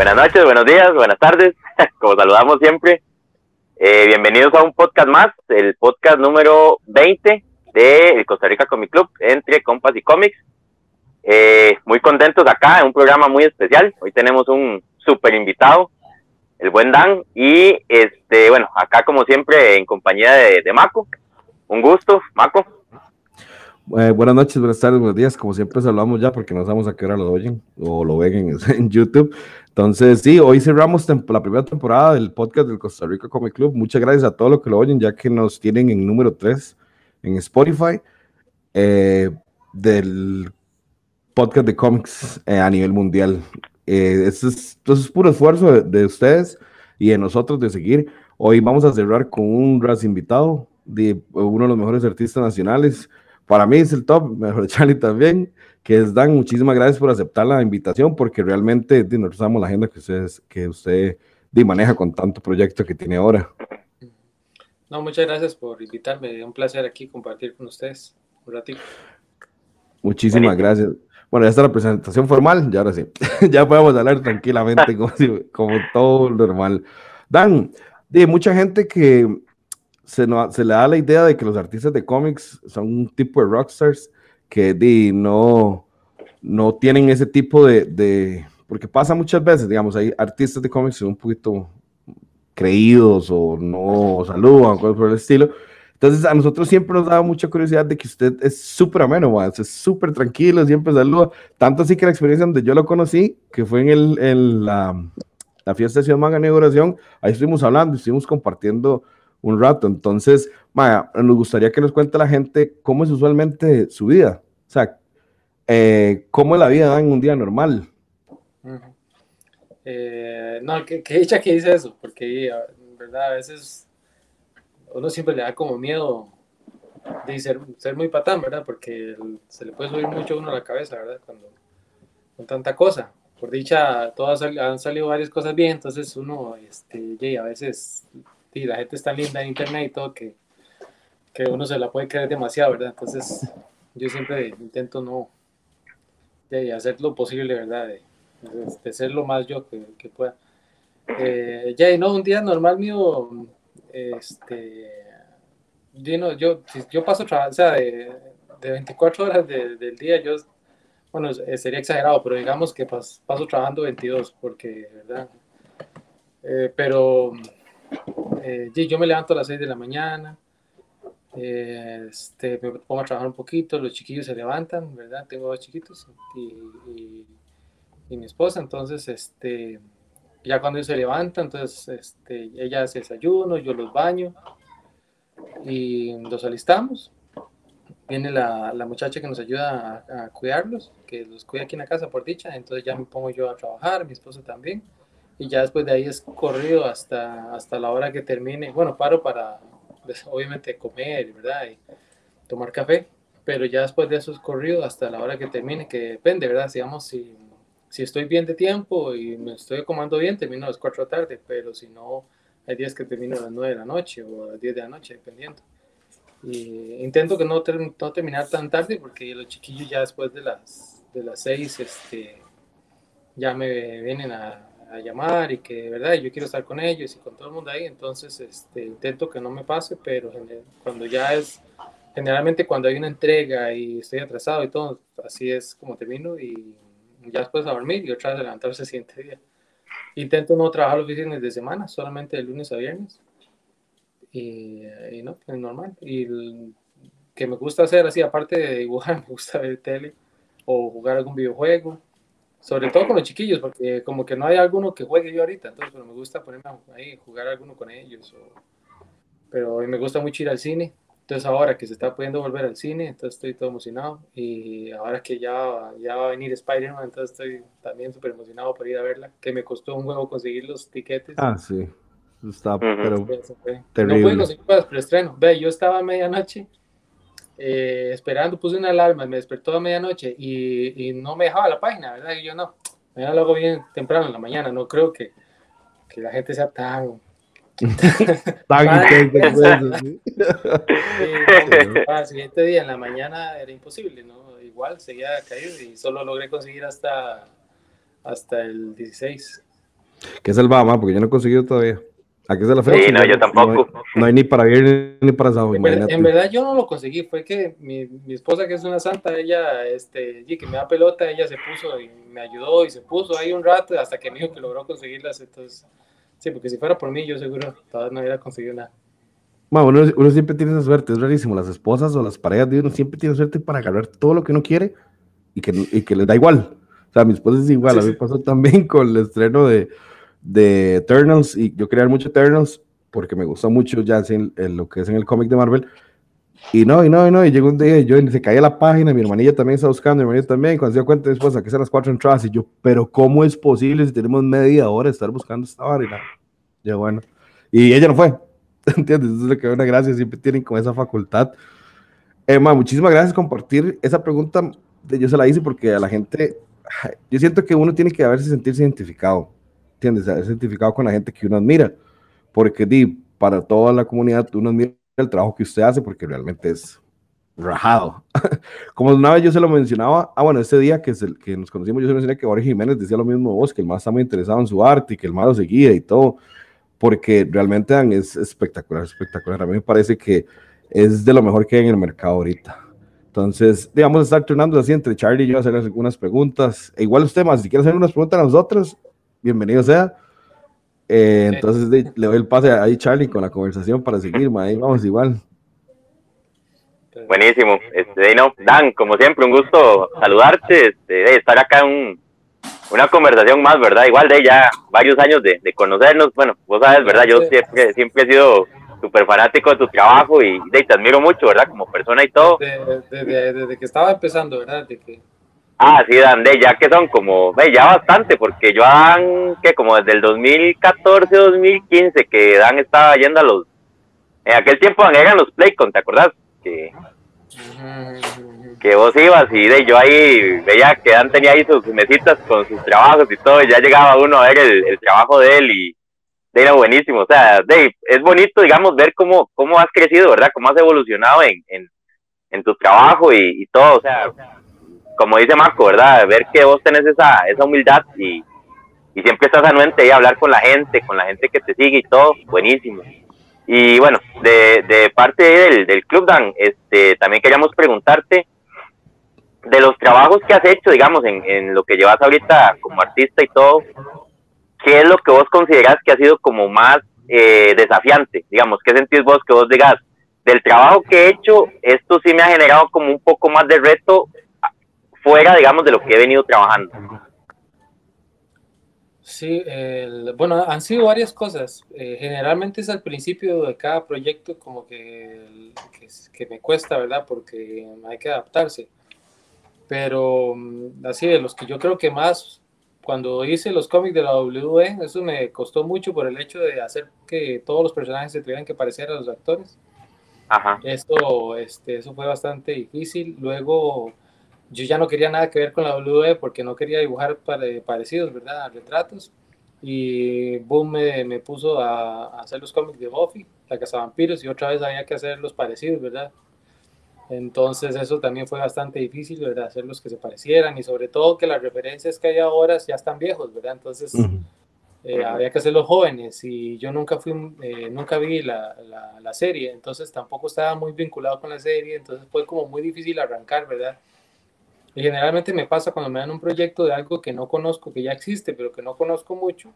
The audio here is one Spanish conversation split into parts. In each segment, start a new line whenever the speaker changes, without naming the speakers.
Buenas noches, buenos días, buenas tardes, como saludamos siempre. Eh, bienvenidos a un podcast más, el podcast número 20 de Costa Rica Comic Club, entre compas y cómics. Eh, muy contentos acá en un programa muy especial. Hoy tenemos un super invitado, el buen Dan, y este, bueno, acá como siempre en compañía de, de Maco. Un gusto, Maco.
Eh, buenas noches, buenas tardes, buenos días. Como siempre saludamos ya porque no sabemos a qué hora lo oyen o lo ven en, en YouTube. Entonces, sí, hoy cerramos la primera temporada del podcast del Costa Rica Comic Club. Muchas gracias a todos los que lo oyen, ya que nos tienen en número 3 en Spotify eh, del podcast de cómics eh, a nivel mundial. Eh, esto, es, es, puro esfuerzo de, de, ustedes y de nosotros de seguir. Hoy vamos a cerrar con un ras invitado de uno de los mejores artistas nacionales para mí es el top, mejor Charlie también, que es Dan, muchísimas gracias por aceptar la invitación, porque realmente nosotros sabemos la agenda que, ustedes, que usted maneja con tanto proyecto que tiene ahora.
No, muchas gracias por invitarme, un placer aquí compartir con ustedes un ratito.
Muchísimas gracias. Bueno, ya está la presentación formal, ya ahora sí, ya podemos hablar tranquilamente como, como todo normal. Dan, de mucha gente que se, se, le da la idea de que los artistas de cómics son un tipo de rockstars que di, no, no tienen ese tipo de, de, Porque pasa muchas veces, digamos, hay artistas de cómics son un poquito creídos o no saludan, cosas por el estilo. Entonces, a nosotros siempre nos da mucha curiosidad de que usted es súper ameno, es súper tranquilo, siempre saluda. Tanto así que la experiencia donde yo lo conocí, que fue en, el, en la, la fiesta de Ciudad Manga Inauguración, ahí estuvimos hablando, estuvimos compartiendo un rato. Entonces, Maya, nos gustaría que nos cuente la gente cómo es usualmente su vida. O sea, eh, cómo es la vida en un día normal.
eh, no, que, que dicha que dice eso, porque en verdad a veces uno siempre le da como miedo de ser, ser muy patán, ¿verdad? Porque se le puede subir mucho a uno a la cabeza, ¿verdad? Cuando con tanta cosa. Por dicha, todas han salido varias cosas bien, entonces uno, este, a veces y la gente está linda en internet y todo que, que uno se la puede creer demasiado, ¿verdad? Entonces yo siempre intento no hacer lo posible, ¿verdad? De, ser lo más yo que, pueda. Eh, ya, y no, un día normal mío, este, yo, no, yo, yo paso, o sea, de, de 24 horas de, del día, yo, bueno, sería exagerado, pero digamos que pas, paso trabajando 22, porque, ¿verdad? Eh, pero eh, yo me levanto a las 6 de la mañana, eh, este, me pongo a trabajar un poquito, los chiquillos se levantan, ¿verdad? Tengo dos chiquitos y, mi esposa, entonces, este, ya cuando ellos se levantan, entonces, este, ella hace desayuno, yo los baño y los alistamos. Viene la, la muchacha que nos ayuda a, a, cuidarlos, que los cuida aquí en la casa por dicha, entonces ya me pongo yo a trabajar, mi esposa también y ya después de ahí es corrido hasta, hasta la hora que termine. Bueno, paro para, pues, obviamente, comer, ¿verdad? Y tomar café, pero ya después de eso es corrido hasta la hora que termine, que depende, ¿verdad? Digamos, si, si estoy bien de tiempo y me estoy acomodando bien, termino a las 4 de la tarde, pero si no, hay días que termino a las 9 de la noche o a las 10 de la noche, dependiendo. Y intento que no, ter no terminar tan tarde porque los chiquillos ya después de las, de las 6 este, ya me vienen a, a llamar y que, ¿verdad? Yo quiero estar con ellos y con todo el mundo ahí, entonces este, intento que no me pase, pero cuando ya es, generalmente cuando hay una entrega y estoy atrasado y todo, así es como termino y ya después a dormir y otra vez levantarse el siguiente día. Intento no trabajar los fines de semana, solamente de lunes a viernes. Y, y no, es normal. Y el, que me gusta hacer así, aparte de dibujar, me gusta ver tele o jugar algún videojuego sobre todo con los chiquillos, porque como que no hay alguno que juegue yo ahorita, entonces me gusta ponerme ahí, jugar alguno con ellos. O, pero me gusta mucho ir al cine, entonces ahora que se está pudiendo volver al cine, entonces estoy todo emocionado. Y ahora que ya, ya va a venir Spider-Man, entonces estoy también súper emocionado por ir a verla, que me costó un huevo conseguir los tiquetes.
Ah, sí. Está, pero
terrible. No pude conseguir para el preestreno. Ve, yo estaba a medianoche eh, esperando, puse una alarma, me despertó a medianoche y, y, no me dejaba la página, ¿verdad? Y yo no, me lo hago bien temprano en la mañana, no creo que, que la gente sea tan... tan el siguiente día en la mañana era imposible, ¿no? Igual seguía caído y solo logré conseguir hasta, hasta el 16
¿Qué es el Bama? Porque yo no he conseguido todavía. ¿A qué es la
fecha? Sí, no, yo tampoco.
No hay, ni para viernes ni para sábado.
En, en, verdad yo no lo conseguí, fue que mi, mi, esposa que es una santa, ella, este, que me da pelota, ella se puso y me ayudó y se puso ahí un rato hasta que me dijo que logró conseguirlas, entonces, sí, porque si fuera por mí yo seguro todavía no hubiera conseguido nada.
Bueno, uno, uno, siempre tiene esa suerte, es rarísimo, las esposas o las parejas de uno siempre tienen suerte para agarrar todo lo que uno quiere y que, y que les da igual. O sea, mi esposa es igual, a mí pasó también con el estreno de de Eternals y yo quería ver mucho Eternals porque me gustó mucho ya en, lo que es en el cómic de Marvel. Y no, y no, y no, y llegó un día y yo se caía la página, mi hermanilla también está buscando, mi hermanilla también, cuando se dio cuenta después que son las cuatro entradas, y yo, pero ¿cómo es posible si tenemos media hora de estar buscando esta hora? Y bueno. Y ella no fue, ¿entiendes? Eso es lo que una gracia, siempre tienen con esa facultad. Emma, muchísimas gracias por compartir esa pregunta. Yo se la hice porque a la gente, yo siento que uno tiene que haberse sentirse identificado ¿entiendes? Ha identificado con la gente que uno admira, porque di, para toda la comunidad uno admira el trabajo que usted hace porque realmente es rajado. Como una vez yo se lo mencionaba, ah, bueno, ese día que, es el, que nos conocimos, yo se mencioné que Jorge Jiménez decía lo mismo vos, que el más está muy interesado en su arte y que el más lo seguía y todo, porque realmente es espectacular, espectacular. A mí me parece que es de lo mejor que hay en el mercado ahorita. Entonces, digamos, estar turnando así entre Charlie y yo, hacer algunas preguntas. E igual usted más, si quiere hacer unas preguntas a nosotros, bienvenido sea. Eh, entonces le doy el pase ahí, Charlie, con la conversación para seguir, ahí vamos igual.
Buenísimo. Este, no, Dan, como siempre, un gusto saludarte, este, de estar acá en una conversación más, ¿verdad? Igual de ya varios años de, conocernos. Bueno, vos sabes, ¿verdad? Yo siempre, siempre he sido súper fanático de tu trabajo y, te admiro mucho, ¿verdad? Como persona y todo.
Desde, desde que estaba empezando, ¿verdad? De que
Ah, sí, Dan, ya que son como, ve, ya bastante, porque yo Dan, que como desde el 2014, 2015, que Dan estaba yendo a los, en aquel tiempo Dan eran los Playcon, ¿te acordás? Que, que vos ibas y de yo ahí veía que Dan tenía ahí sus mesitas con sus trabajos y todo, y ya llegaba uno a ver el, trabajo de él y de era buenísimo, o sea, de, es bonito, digamos, ver cómo, cómo has crecido, ¿verdad? Cómo has evolucionado en, en, tu trabajo y todo, o sea como dice Marco, ¿verdad? Ver que vos tenés esa, esa humildad y, y siempre estás anuente y hablar con la gente, con la gente que te sigue y todo, buenísimo. Y bueno, de, de parte del, del Club Dan, este, también queríamos preguntarte de los trabajos que has hecho, digamos, en, en lo que llevas ahorita como artista y todo, ¿qué es lo que vos considerás que ha sido como más eh, desafiante? Digamos, ¿qué sentís vos que vos digas? Del trabajo que he hecho, esto sí me ha generado como un poco más de reto fuera, digamos, de lo que he venido trabajando.
Sí, bueno, han sido varias cosas. Eh, generalmente es al principio de cada proyecto como que, que, me cuesta, ¿verdad? Porque hay que adaptarse. Pero mm, así de los que yo creo que más, cuando hice los cómics de la WWE, eso me costó mucho por el hecho de hacer que todos los personajes se tuvieran que parecer a los actores.
Ajá.
Eso, este, eso fue bastante difícil. Luego yo ya no quería nada que ver con la WWE porque no quería dibujar parecidos, ¿verdad? Retratos. Y Boom me, me puso a, hacer los cómics de Buffy, La Casa Vampiros, y otra vez había que hacer los parecidos, ¿verdad? Entonces eso también fue bastante difícil, ¿verdad? Hacer los que se parecieran y sobre todo que las referencias que hay ahora ya están viejos, ¿verdad? Entonces eh, había que hacerlos jóvenes y yo nunca fui, eh, nunca vi la, la, la, serie, entonces tampoco estaba muy vinculado con la serie, entonces fue como muy difícil arrancar, ¿verdad? Y generalmente me pasa cuando me dan un proyecto de algo que no conozco, que ya existe, pero que no conozco mucho.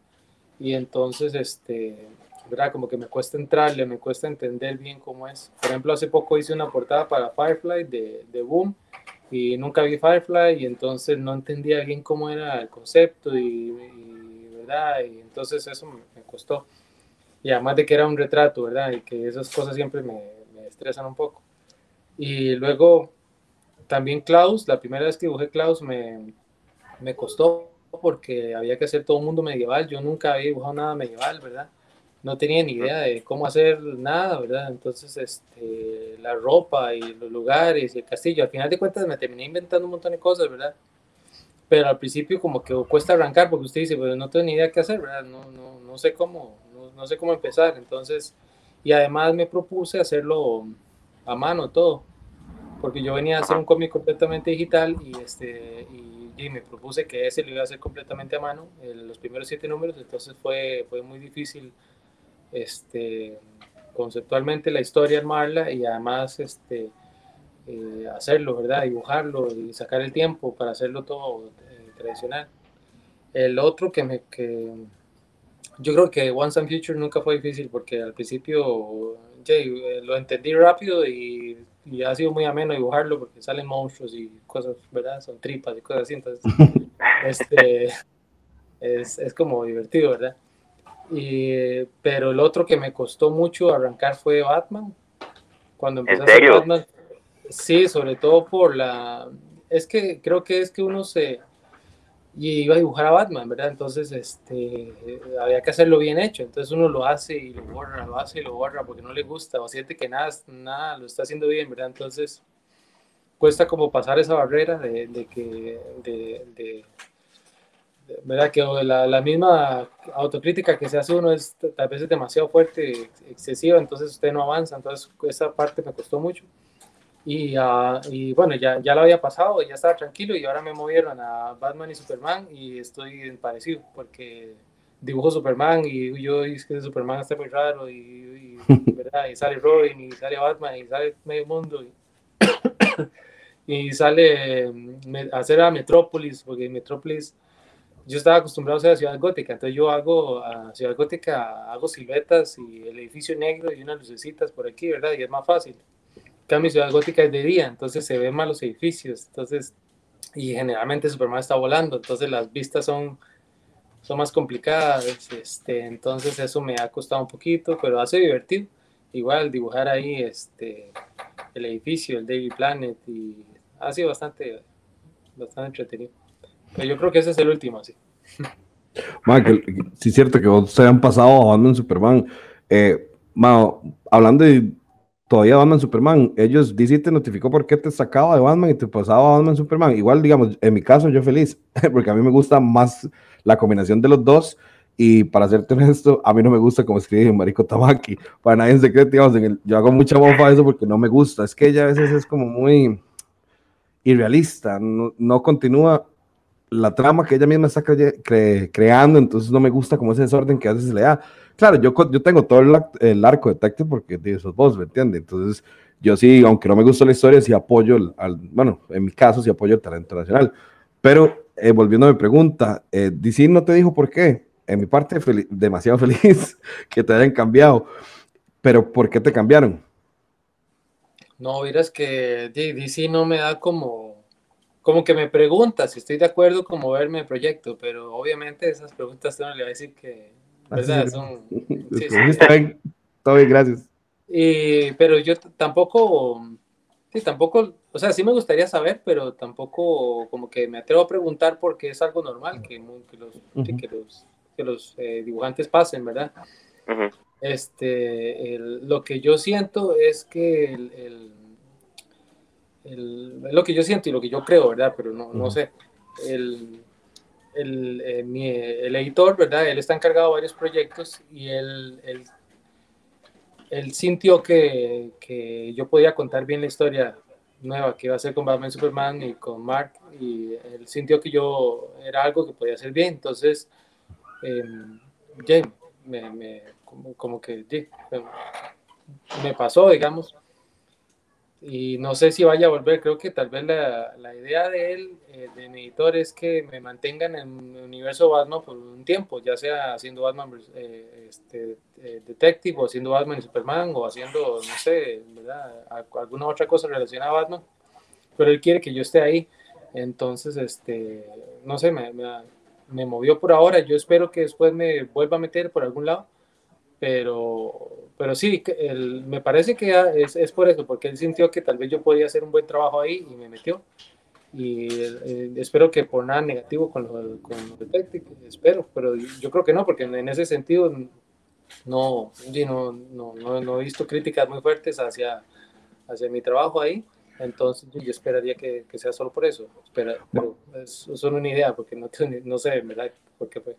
Y entonces, este, ¿verdad? Como que me cuesta entrarle, me cuesta entender bien cómo es. Por ejemplo, hace poco hice una portada para Firefly de, de Boom y nunca vi Firefly y entonces no entendía bien cómo era el concepto y, ¿verdad? Y entonces eso me, costó. Y además de que era un retrato, ¿verdad? Y que esas cosas siempre me, me estresan un poco. Y luego también Klaus, la primera vez que dibujé Klaus me, me costó porque había que hacer todo un mundo medieval. Yo nunca había dibujado nada medieval, ¿verdad? No tenía ni idea de cómo hacer nada, ¿verdad? Entonces, este, la ropa y los lugares y el castillo, al final de cuentas me terminé inventando un montón de cosas, ¿verdad? Pero al principio como que cuesta arrancar porque usted dice, pues no tengo ni idea qué hacer, ¿verdad? No, no, no sé cómo, no, no sé cómo empezar. Entonces, y además me propuse hacerlo a mano todo porque yo venía a hacer un cómic completamente digital y, este, y, me propuse que ese lo iba a hacer completamente a mano, los primeros siete números, entonces fue, fue muy difícil este, conceptualmente la historia armarla y además este, eh, hacerlo, ¿verdad? Dibujarlo y sacar el tiempo para hacerlo todo eh, tradicional. El otro que me... Que, yo creo que Once and Future nunca fue difícil porque al principio eh, lo entendí rápido y, y, ha sido muy ameno dibujarlo porque salen monstruos y cosas, ¿verdad? Son tripas y cosas así, entonces este, es, es como divertido, ¿verdad? Y, pero el otro que me costó mucho arrancar fue Batman. Cuando empecé a hacer Batman, sí, sobre todo por la... Es que creo que es que uno se y iba a dibujar a Batman, ¿verdad? Entonces, este, había que hacerlo bien hecho. Entonces uno lo hace y lo borra, lo hace y lo borra porque no le gusta o siente que nada, nada lo está haciendo bien, ¿verdad? Entonces, cuesta como pasar esa barrera de, de que, de, de, ¿verdad? Que la, la, misma autocrítica que se hace uno es tal vez es demasiado fuerte, excesiva, entonces usted no avanza. Entonces, esa parte me costó mucho. Y, uh, y, bueno, ya, ya lo había pasado, ya estaba tranquilo y ahora me movieron a Batman y Superman y estoy parecido porque dibujo Superman y yo digo que Superman está muy raro y, y, ¿verdad? y sale Robin y sale Batman y sale medio mundo y, y sale a hacer a Metrópolis porque Metrópolis yo estaba acostumbrado a hacer a Ciudad Gótica, entonces yo hago a Ciudad Gótica, hago siluetas y el edificio negro y unas lucecitas por aquí, ¿verdad? Y es más fácil mi Ciudad Gótica es de día, entonces se ven más los edificios, entonces, y generalmente Superman está volando, entonces las vistas son, son más complicadas, este, entonces eso me ha costado un poquito, pero hace divertido. Igual dibujar ahí este, el edificio, el Daily Planet, y ha sido bastante, bastante entretenido. Pero yo creo que ese es el último, sí.
Michael, sí es cierto que se han pasado a en Superman. Eh, hablando de todavía Batman Superman. Ellos, DC te notificó por qué te sacaba de Batman y te pasaba a Batman Superman. Igual, digamos, en mi caso, yo feliz, porque a mí me gusta más la combinación de los dos. Y para serte honesto, a mí no me gusta como escribe Marico Tamaki. Para nadie en secreto, digamos, yo hago mucha bofa eso porque no me gusta. Es que ella a veces es como muy irrealista, no, no continúa la trama que ella misma está creando, entonces no me gusta como ese desorden que a veces le da. Claro, yo, yo tengo todo el, arco de Detective porque esos vos, ¿me entiendes? Entonces, yo sí, aunque no me gusta la historia, sí apoyo, al, bueno, en mi caso sí apoyo el talento nacional. Pero, eh, volviendo a mi pregunta, eh, DC no te dijo por qué. En mi parte, demasiado feliz que te hayan cambiado. Pero, ¿por qué te cambiaron?
No, miras que DC no me da como, como que me pregunta si estoy de acuerdo con moverme el proyecto, pero obviamente esas preguntas no le va a decir que
Todo bien, gracias.
pero yo tampoco, sí, tampoco, o sea, sí me gustaría saber, pero tampoco como que me atrevo a preguntar porque es algo normal que, que los, eh, dibujantes pasen, ¿verdad? Este, lo que yo siento es que el, lo que yo siento y lo que yo creo, ¿verdad? Pero no, no sé. El, el, eh, el, editor, ¿verdad? Él está encargado de varios proyectos y él, él, sintió que, que, yo podía contar bien la historia nueva que iba a ser con Batman Superman y con Mark y él sintió que yo era algo que podía hacer bien, entonces eh, me, me, como, que me pasó, digamos, y no sé si vaya a volver, creo que tal vez la, la idea de él, eh, de mi editor, es que me mantengan en el universo Batman por un tiempo, ya sea haciendo Batman eh, este, eh, Detective o haciendo Batman y Superman o haciendo, no sé, ¿verdad? alguna otra cosa relacionada a Batman, pero él quiere que yo esté ahí, entonces, este, no sé, me, me, me movió por ahora, yo espero que después me vuelva a meter por algún lado, pero pero sí, el, me parece que es, es, por eso, porque él sintió que tal vez yo podía hacer un buen trabajo ahí y me metió. Y eh, espero que por nada negativo con los con espero, pero yo creo que no, porque en, ese sentido no, no, no, no, no, he visto críticas muy fuertes hacia, hacia mi trabajo ahí. Entonces yo esperaría que, que sea solo por eso. Espera, pero es, solo una idea, porque no, no sé, ¿verdad? ¿Por qué fue?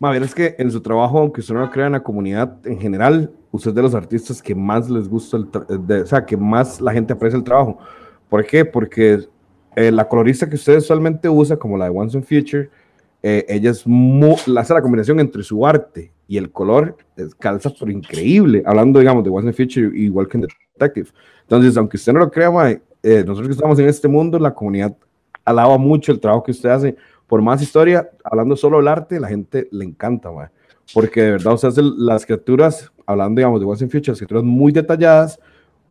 Ver, es que en su trabajo, aunque usted no lo crea en la comunidad en general, usted es de los artistas que más les gusta, el o sea, que más la gente aprecia el trabajo. ¿Por qué? Porque eh, la colorista que usted usualmente usa, como la de Once and Future, eh, ella es muy, hace la combinación entre su arte y el color, es, calza por increíble, hablando, digamos, de Once and Future igual que en Detective. Entonces, aunque usted no lo crea, eh, nosotros que estamos en este mundo, la comunidad alaba mucho el trabajo que usted hace. Por más historia, hablando solo del arte, la gente le encanta, porque de verdad usted hace las criaturas, hablando, digamos, de Once and Future, las criaturas muy detalladas,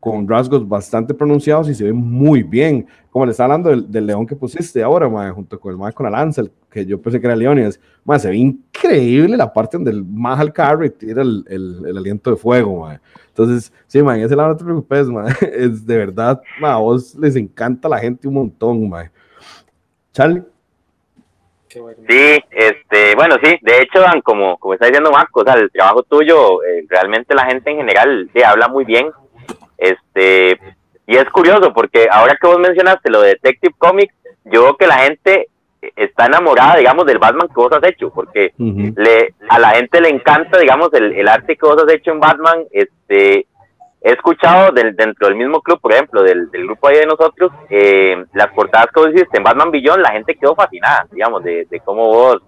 con rasgos bastante pronunciados y se ve muy bien. Como le está hablando del, león que pusiste ahora, junto con el mae con la lanza, que yo pensé que era león, y es, se ve increíble la parte donde el más al carro y tira el, el, aliento de fuego, Entonces, sí, man, ese lado no te preocupes, es de verdad, a vos les encanta la gente un montón, man. Charlie.
Sí, este, bueno, sí, de hecho, como, como está diciendo Marco, o sea, el trabajo tuyo, eh, realmente la gente en general sí, habla muy bien este, y es curioso porque ahora que vos mencionaste lo de Detective Comics, yo veo que la gente está enamorada, digamos, del Batman que vos has hecho, porque le, a la gente le encanta, digamos, el, arte que vos has hecho en Batman. Este, he escuchado del, dentro del mismo club, por ejemplo, del, grupo ahí de nosotros, eh, las portadas que vos hiciste en Batman Billón, la gente quedó fascinada, digamos, de, de cómo vos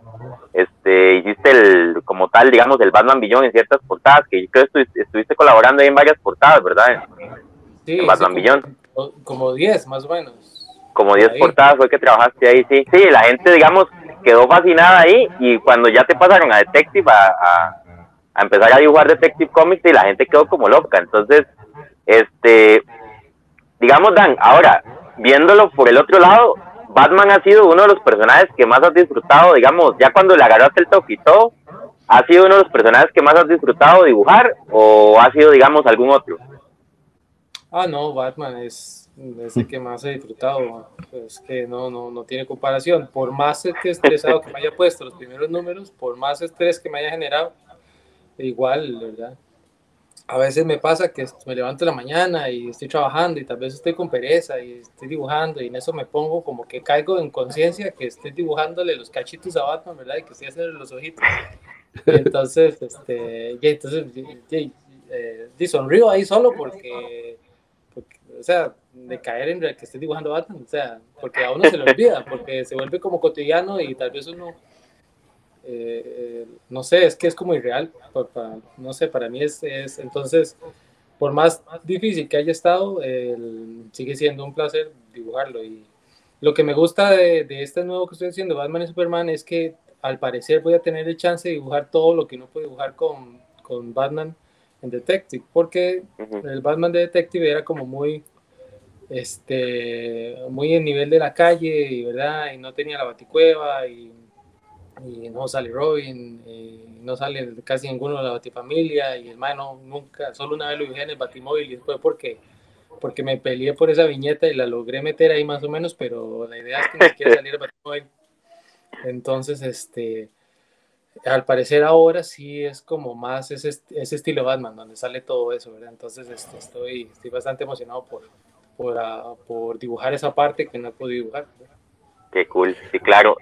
este, hiciste el, como tal, digamos, el Batman Billón en ciertas portadas, que yo creo que estuviste, colaborando ahí en varias portadas, ¿verdad?
Sí, Batman Billón. Como 10, más o menos.
Como 10 portadas fue que trabajaste ahí, sí. Sí, la gente, digamos, quedó fascinada ahí y cuando ya te pasaron a Detective, a, a, empezar a dibujar Detective Comics y la gente quedó como loca. Entonces, este, digamos, Dan, ahora, viéndolo por el otro lado, Batman ha sido uno de los personajes que más has disfrutado, digamos, ya cuando le agarraste el toque todo, ¿ha sido uno de los personajes que más has disfrutado dibujar o ha sido, digamos, algún otro?
Ah, no, Batman es, el que más he disfrutado. Es que no, no, no tiene comparación. Por más estresado que me haya puesto los primeros números, por más estrés que me haya generado, igual, ¿verdad? a veces me pasa que me levanto en la mañana y estoy trabajando y tal vez estoy con pereza y estoy dibujando y en eso me pongo como que caigo en conciencia que estoy dibujándole los cachitos a Batman, ¿verdad? Y que estoy haciendo los ojitos. Entonces, este, y entonces, y, eh, sonrío ahí solo porque, o sea, de caer en el que estoy dibujando Batman, o sea, porque a uno se le olvida, porque se vuelve como cotidiano y tal vez uno eh, no sé, es que es como irreal, no sé, para mí es, es, entonces, por más difícil que haya estado, sigue siendo un placer dibujarlo y lo que me gusta de, de, este nuevo que estoy haciendo, Batman y Superman, es que al parecer voy a tener el chance de dibujar todo lo que no puedo dibujar con, con Batman en Detective, porque el Batman de Detective era como muy este muy en nivel de la calle, ¿verdad? Y no tenía la baticueva y y no sale Robin, no sale casi ninguno de la Batifamilia, y hermano, nunca, solo una vez lo dije en el Batimóvil y fue porque, porque me peleé por esa viñeta y la logré meter ahí más o menos, pero la idea es que no quiera salir el Batimóvil. Entonces, este, al parecer ahora sí es como más ese, ese estilo Batman, donde sale todo eso, ¿verdad? Entonces este, estoy, estoy bastante emocionado por, por, uh, por dibujar esa parte que no he podido dibujar.
Qué cool, sí, claro.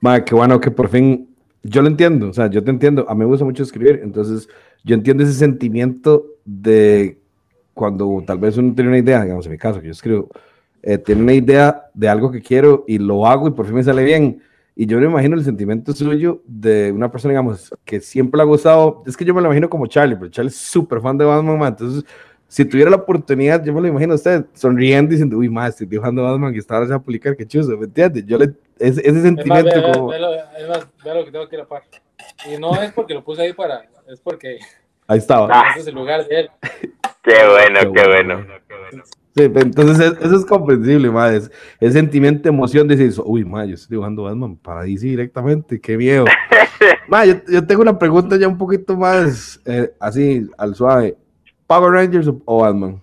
Madre, qué bueno que por fin, yo lo entiendo, o sea, yo te entiendo, a mí me gusta mucho escribir, entonces yo entiendo ese sentimiento de cuando tal vez uno tiene una idea, digamos en mi caso, que yo escribo, eh, tiene una idea de algo que quiero y lo hago y por fin me sale bien. Y yo me imagino el sentimiento suyo de una persona, digamos, que siempre le ha gustado, es que yo me lo imagino como Charlie, pero Charlie es súper fan de Batman, entonces si tuviera la oportunidad, yo me lo imagino a usted sonriendo y diciendo, uy, más, estoy dibujando Batman y estaba a publicar, qué chuzo, ¿me entiendes? Yo le, ese, ese sentimiento
es
más, como...
Es más, vea lo que tengo aquí la par. Y no es porque lo puse ahí para, es porque...
Ahí estaba.
Ese es el lugar de él.
Qué bueno, qué, bueno.
Sí, entonces eso es comprensible, más el sentimiento, emoción de decir, uy, ma, yo estoy dibujando Batman para DC directamente, qué miedo. ma, yo, yo, tengo una pregunta ya un poquito más eh, así, al suave. Power Rangers o Batman?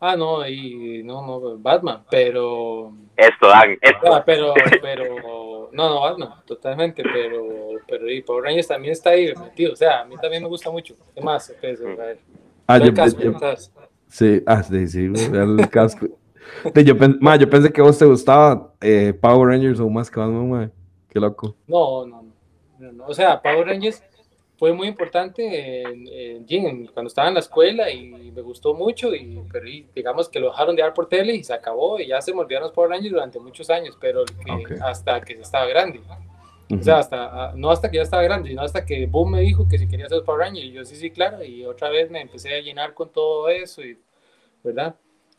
Ah, no, y no, no, Batman, pero.
Esto, Dan, esto.
Ah, pero, pero, no, no, Batman, totalmente, pero, pero y Power Rangers también está ahí metido, o sea, a mí también me gusta mucho. ¿Qué más? Pues, ver.
Ah, yo, casco, yo, sí, ah, sí, sí, el casco. yo, ma, yo pensé que a vos te gustaba eh, Power Rangers o más que Batman, ma. qué loco.
No, no, no, no, o sea, Power Rangers fue muy importante en, en, cuando estaba en la escuela y me gustó mucho, y, pero digamos que lo dejaron de dar por tele y se acabó y ya se me olvidaron los Power Rangers durante muchos años, pero hasta que estaba grande. O sea, hasta, ah, no hasta que ya estaba grande, sino hasta que Boom me dijo que si quería ser Power Ranger y yo sí, sí, claro, y otra vez me empecé a llenar con todo eso, y, ¿verdad?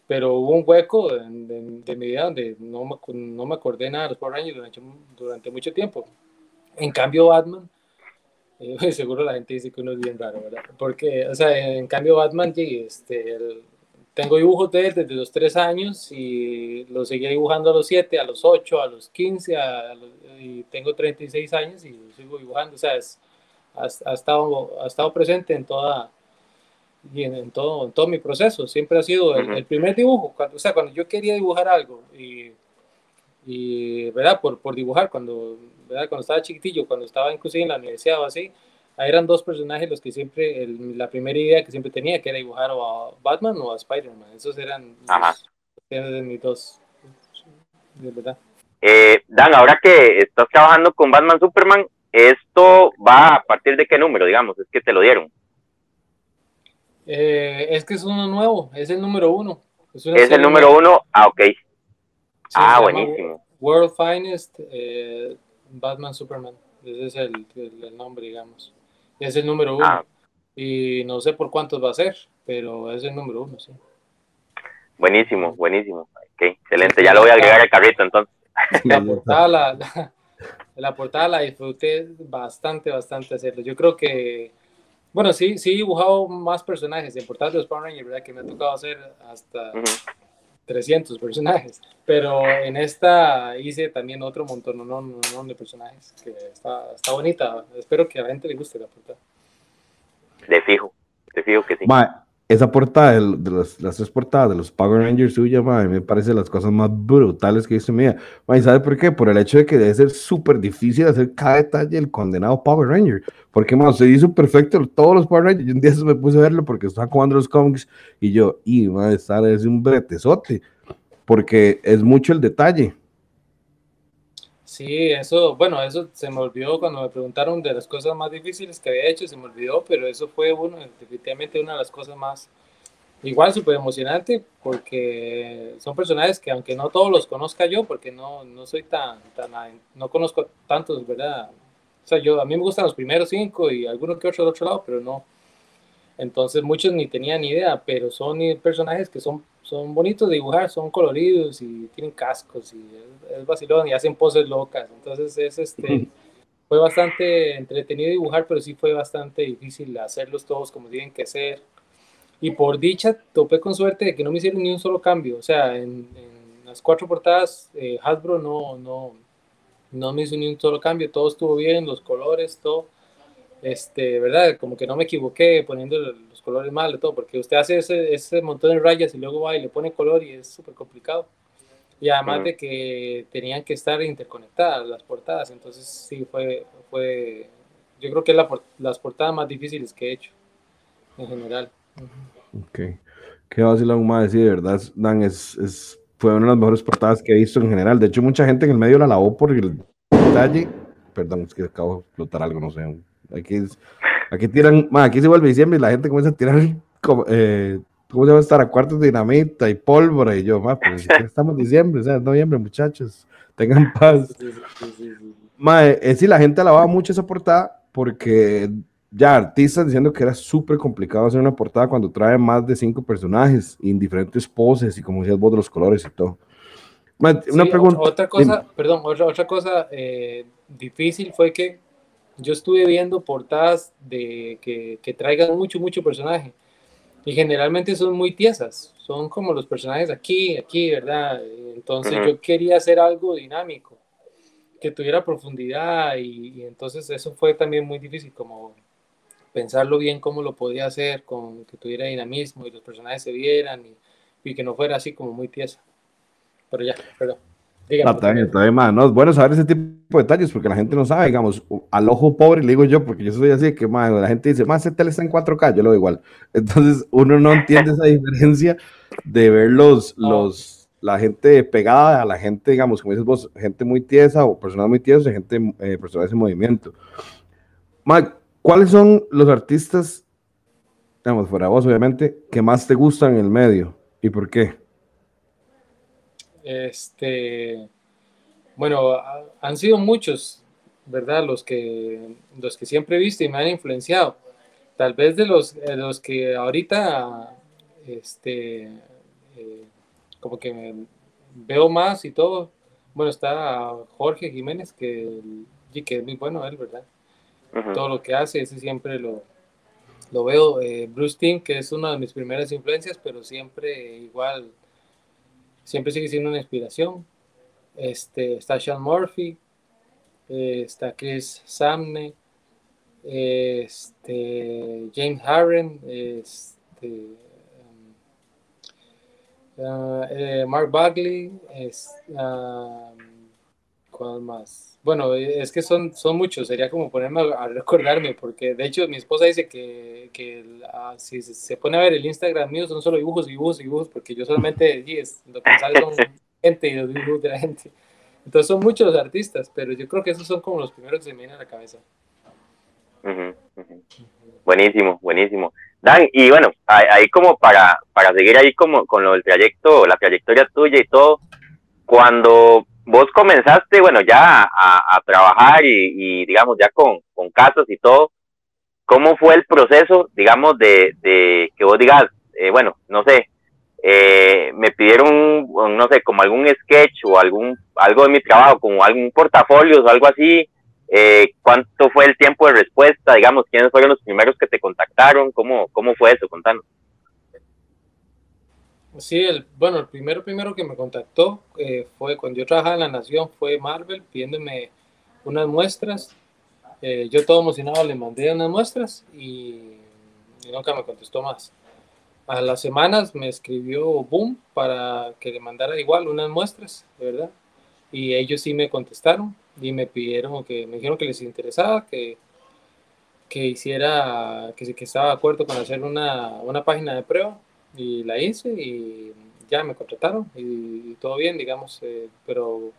Pero hubo un hueco de, mi vida donde no me, no me acordé nada de los Power Rangers durante, durante mucho tiempo. En cambio, Batman eh, seguro la gente dice que uno es bien raro, ¿verdad? Porque, o sea, en cambio Batman, este, tengo dibujos de él desde los 3 años y lo seguía dibujando a los 7, a los 8, a los 15, y tengo 36 años y lo sigo dibujando, o sea, ha, estado, ha estado presente en toda y en, todo, en todo mi proceso, siempre ha sido el, primer dibujo, o sea, cuando yo quería dibujar algo y, y ¿verdad? Por, por dibujar, cuando cuando estaba chiquitillo, cuando estaba inclusive en la universidad o así, eran dos personajes los que siempre, la primera idea que siempre tenía, que era dibujar o a Batman o a Spider-Man. Esos eran de mis dos, de verdad.
Eh, Dan, ahora que estás trabajando con Batman Superman, ¿esto va a partir de qué número, digamos? Es que te lo dieron.
Eh, es que es uno nuevo, es el número uno.
Es, el número uno, ah, ok. ah, buenísimo.
World Finest, eh, Batman Superman. Ese es el, el, nombre, digamos. Es el número uno. Ah. Y no sé por cuántos va a ser, pero es el número uno, sí.
Buenísimo, buenísimo. excelente. Ya lo voy a agregar al carrito entonces.
La portada la, la, portada la disfruté bastante, bastante hacerlo. Yo creo que, bueno, sí, sí he dibujado más personajes en portadas de los Power Rangers, ¿verdad? Que me ha tocado hacer hasta 300 personajes, pero en esta hice también otro montón no, no, de personajes, que está, está, bonita, espero que a la gente le guste la portada.
De fijo, de fijo que sí.
Esa portada, de, de las, las, tres portadas de los Power Rangers suya, me parece las cosas más brutales que he visto en mi vida. ¿Y sabe por qué? Por el hecho de que debe ser súper difícil hacer cada detalle del condenado Power Ranger. Porque, más se hizo perfecto todos los Power Rangers. Y un día me puse a verlo porque estaba jugando los cómics y yo, y madre, es un bretezote. Porque es mucho el detalle.
Sí, eso, bueno, eso se me olvidó cuando me preguntaron de las cosas más difíciles que había hecho, se me olvidó, pero eso fue uno, definitivamente una de las cosas más, igual súper emocionante, porque son personajes que aunque no todos los conozca yo, porque no, no soy tan, tan, no conozco tantos, ¿verdad? sea, yo, a mí me gustan los primeros cinco y algunos que otros del otro lado, pero no. Entonces muchos ni tenían ni idea, pero son personajes que son, son bonitos de dibujar, son coloridos y tienen cascos y es, vacilón y hacen poses locas. Entonces es este, fue bastante entretenido dibujar, pero sí fue bastante difícil hacerlos todos como tienen que ser. Y por dicha topé con suerte de que no me hicieron ni un solo cambio. O sea, en, las cuatro portadas eh, Hasbro no, no, no me hizo ni un solo cambio, todo estuvo bien, los colores, todo, este, ¿verdad? Como que no me equivoqué poniendo los colores mal, todo, porque usted hace ese, ese montón de rayas y luego va y le pone color y es súper complicado. Y además de que tenían que estar interconectadas las portadas, entonces sí, fue, fue yo creo que es la, las portadas más difíciles que he hecho, en general.
Ok. ¿Qué va a decir la más decir? De verdad, Dan, es, es fue una de las mejores portadas que he visto en general. De hecho, mucha gente en el medio la lavó por el detalle. Perdón, es que acabo de explotar algo, no sé. Aquí, aquí tiran, aquí se vuelve diciembre y la gente comienza a tirar, como, eh, ¿cómo se va a estar? A cuartos de dinamita y pólvora. Y yo, ma, pues estamos en diciembre, o sea, noviembre, muchachos. Tengan paz. Ma, es decir, la gente lavaba mucho esa portada porque ya artistas diciendo que era súper complicado hacer una portada cuando trae más de cinco personajes en diferentes poses y como decías vos de los colores y todo.
Una pregunta. Otra cosa, perdón, otra, otra cosa eh, difícil fue que yo estuve viendo portadas de que, que, traigan mucho, mucho personaje y generalmente son muy tiesas, son como los personajes aquí, aquí, ¿verdad? Entonces yo quería hacer algo dinámico, que tuviera profundidad y, y entonces eso fue también muy difícil como pensarlo bien cómo lo podía hacer, con que tuviera dinamismo y los personajes se vieran y, que no fuera así como muy tiesa. Pero ya, perdón.
No, todavía, más, ¿no? Es bueno saber ese tipo de detalles porque la gente no sabe, digamos, al ojo pobre, le digo yo, porque yo soy así, que más, la gente dice, más, ese tele está en 4K, yo lo veo igual. Entonces, uno no entiende esa diferencia de ver los, los, la gente pegada a la gente, digamos, como dices vos, gente muy tiesa o personas muy tiesas, gente, eh, personas en movimiento. Más, ¿cuáles son los artistas, digamos, fuera vos obviamente, que más te gustan en el medio y por qué?
Este, bueno, han sido muchos, ¿verdad? Los que, los que siempre he visto y me han influenciado. Tal vez de los, los que ahorita, este, eh, como que veo más y todo. Bueno, está Jorge Jiménez, que, que es muy bueno él, ¿verdad? Todo lo que hace, ese siempre lo, lo veo. Eh, Bruce Timm, que es una de mis primeras influencias, pero siempre igual, siempre sigue siendo una inspiración. Este, está Sean Murphy, eh, está Chris Samney, este, James Harren, este, um, uh, Mark Bagley, um, ¿cuál más? Bueno, es que son, son muchos, sería como ponerme a, recordarme, porque de hecho mi esposa dice que, que si se pone a ver el Instagram mío son solo dibujos, dibujos, dibujos, porque yo solamente sí, es, lo que sale son gente y los dibujos de la gente. Entonces son muchos los artistas, pero yo creo que esos son como los primeros que se me vienen a la cabeza.
Buenísimo, buenísimo. Dan, y bueno, ahí como para, para seguir ahí como con lo del trayecto, la trayectoria tuya y todo, cuando vos comenzaste, bueno, ya a, trabajar y, digamos, ya con, con casos y todo, ¿cómo fue el proceso, digamos, de, de que vos digas, eh, bueno, no sé, eh, me pidieron, no sé, como algún sketch o algún algo de mi trabajo, como algún portafolio o algo así. Eh, ¿Cuánto fue el tiempo de respuesta? Digamos, ¿quiénes fueron los primeros que te contactaron? ¿Cómo, cómo fue eso? Contanos.
Sí, el, bueno, el primero primero que me contactó eh, fue cuando yo trabajaba en La Nación, fue Marvel pidiéndome unas muestras. yo todo emocionado le mandé unas muestras y nunca me contestó más a las semanas me escribió Boom para que le mandara igual unas muestras, ¿verdad? Y ellos sí me contestaron y me pidieron que me dijeron que les interesaba, que, que hiciera, que, que estaba de acuerdo con hacer una, una página de prueba y la hice y ya me contrataron y, todo bien, digamos, eh, pero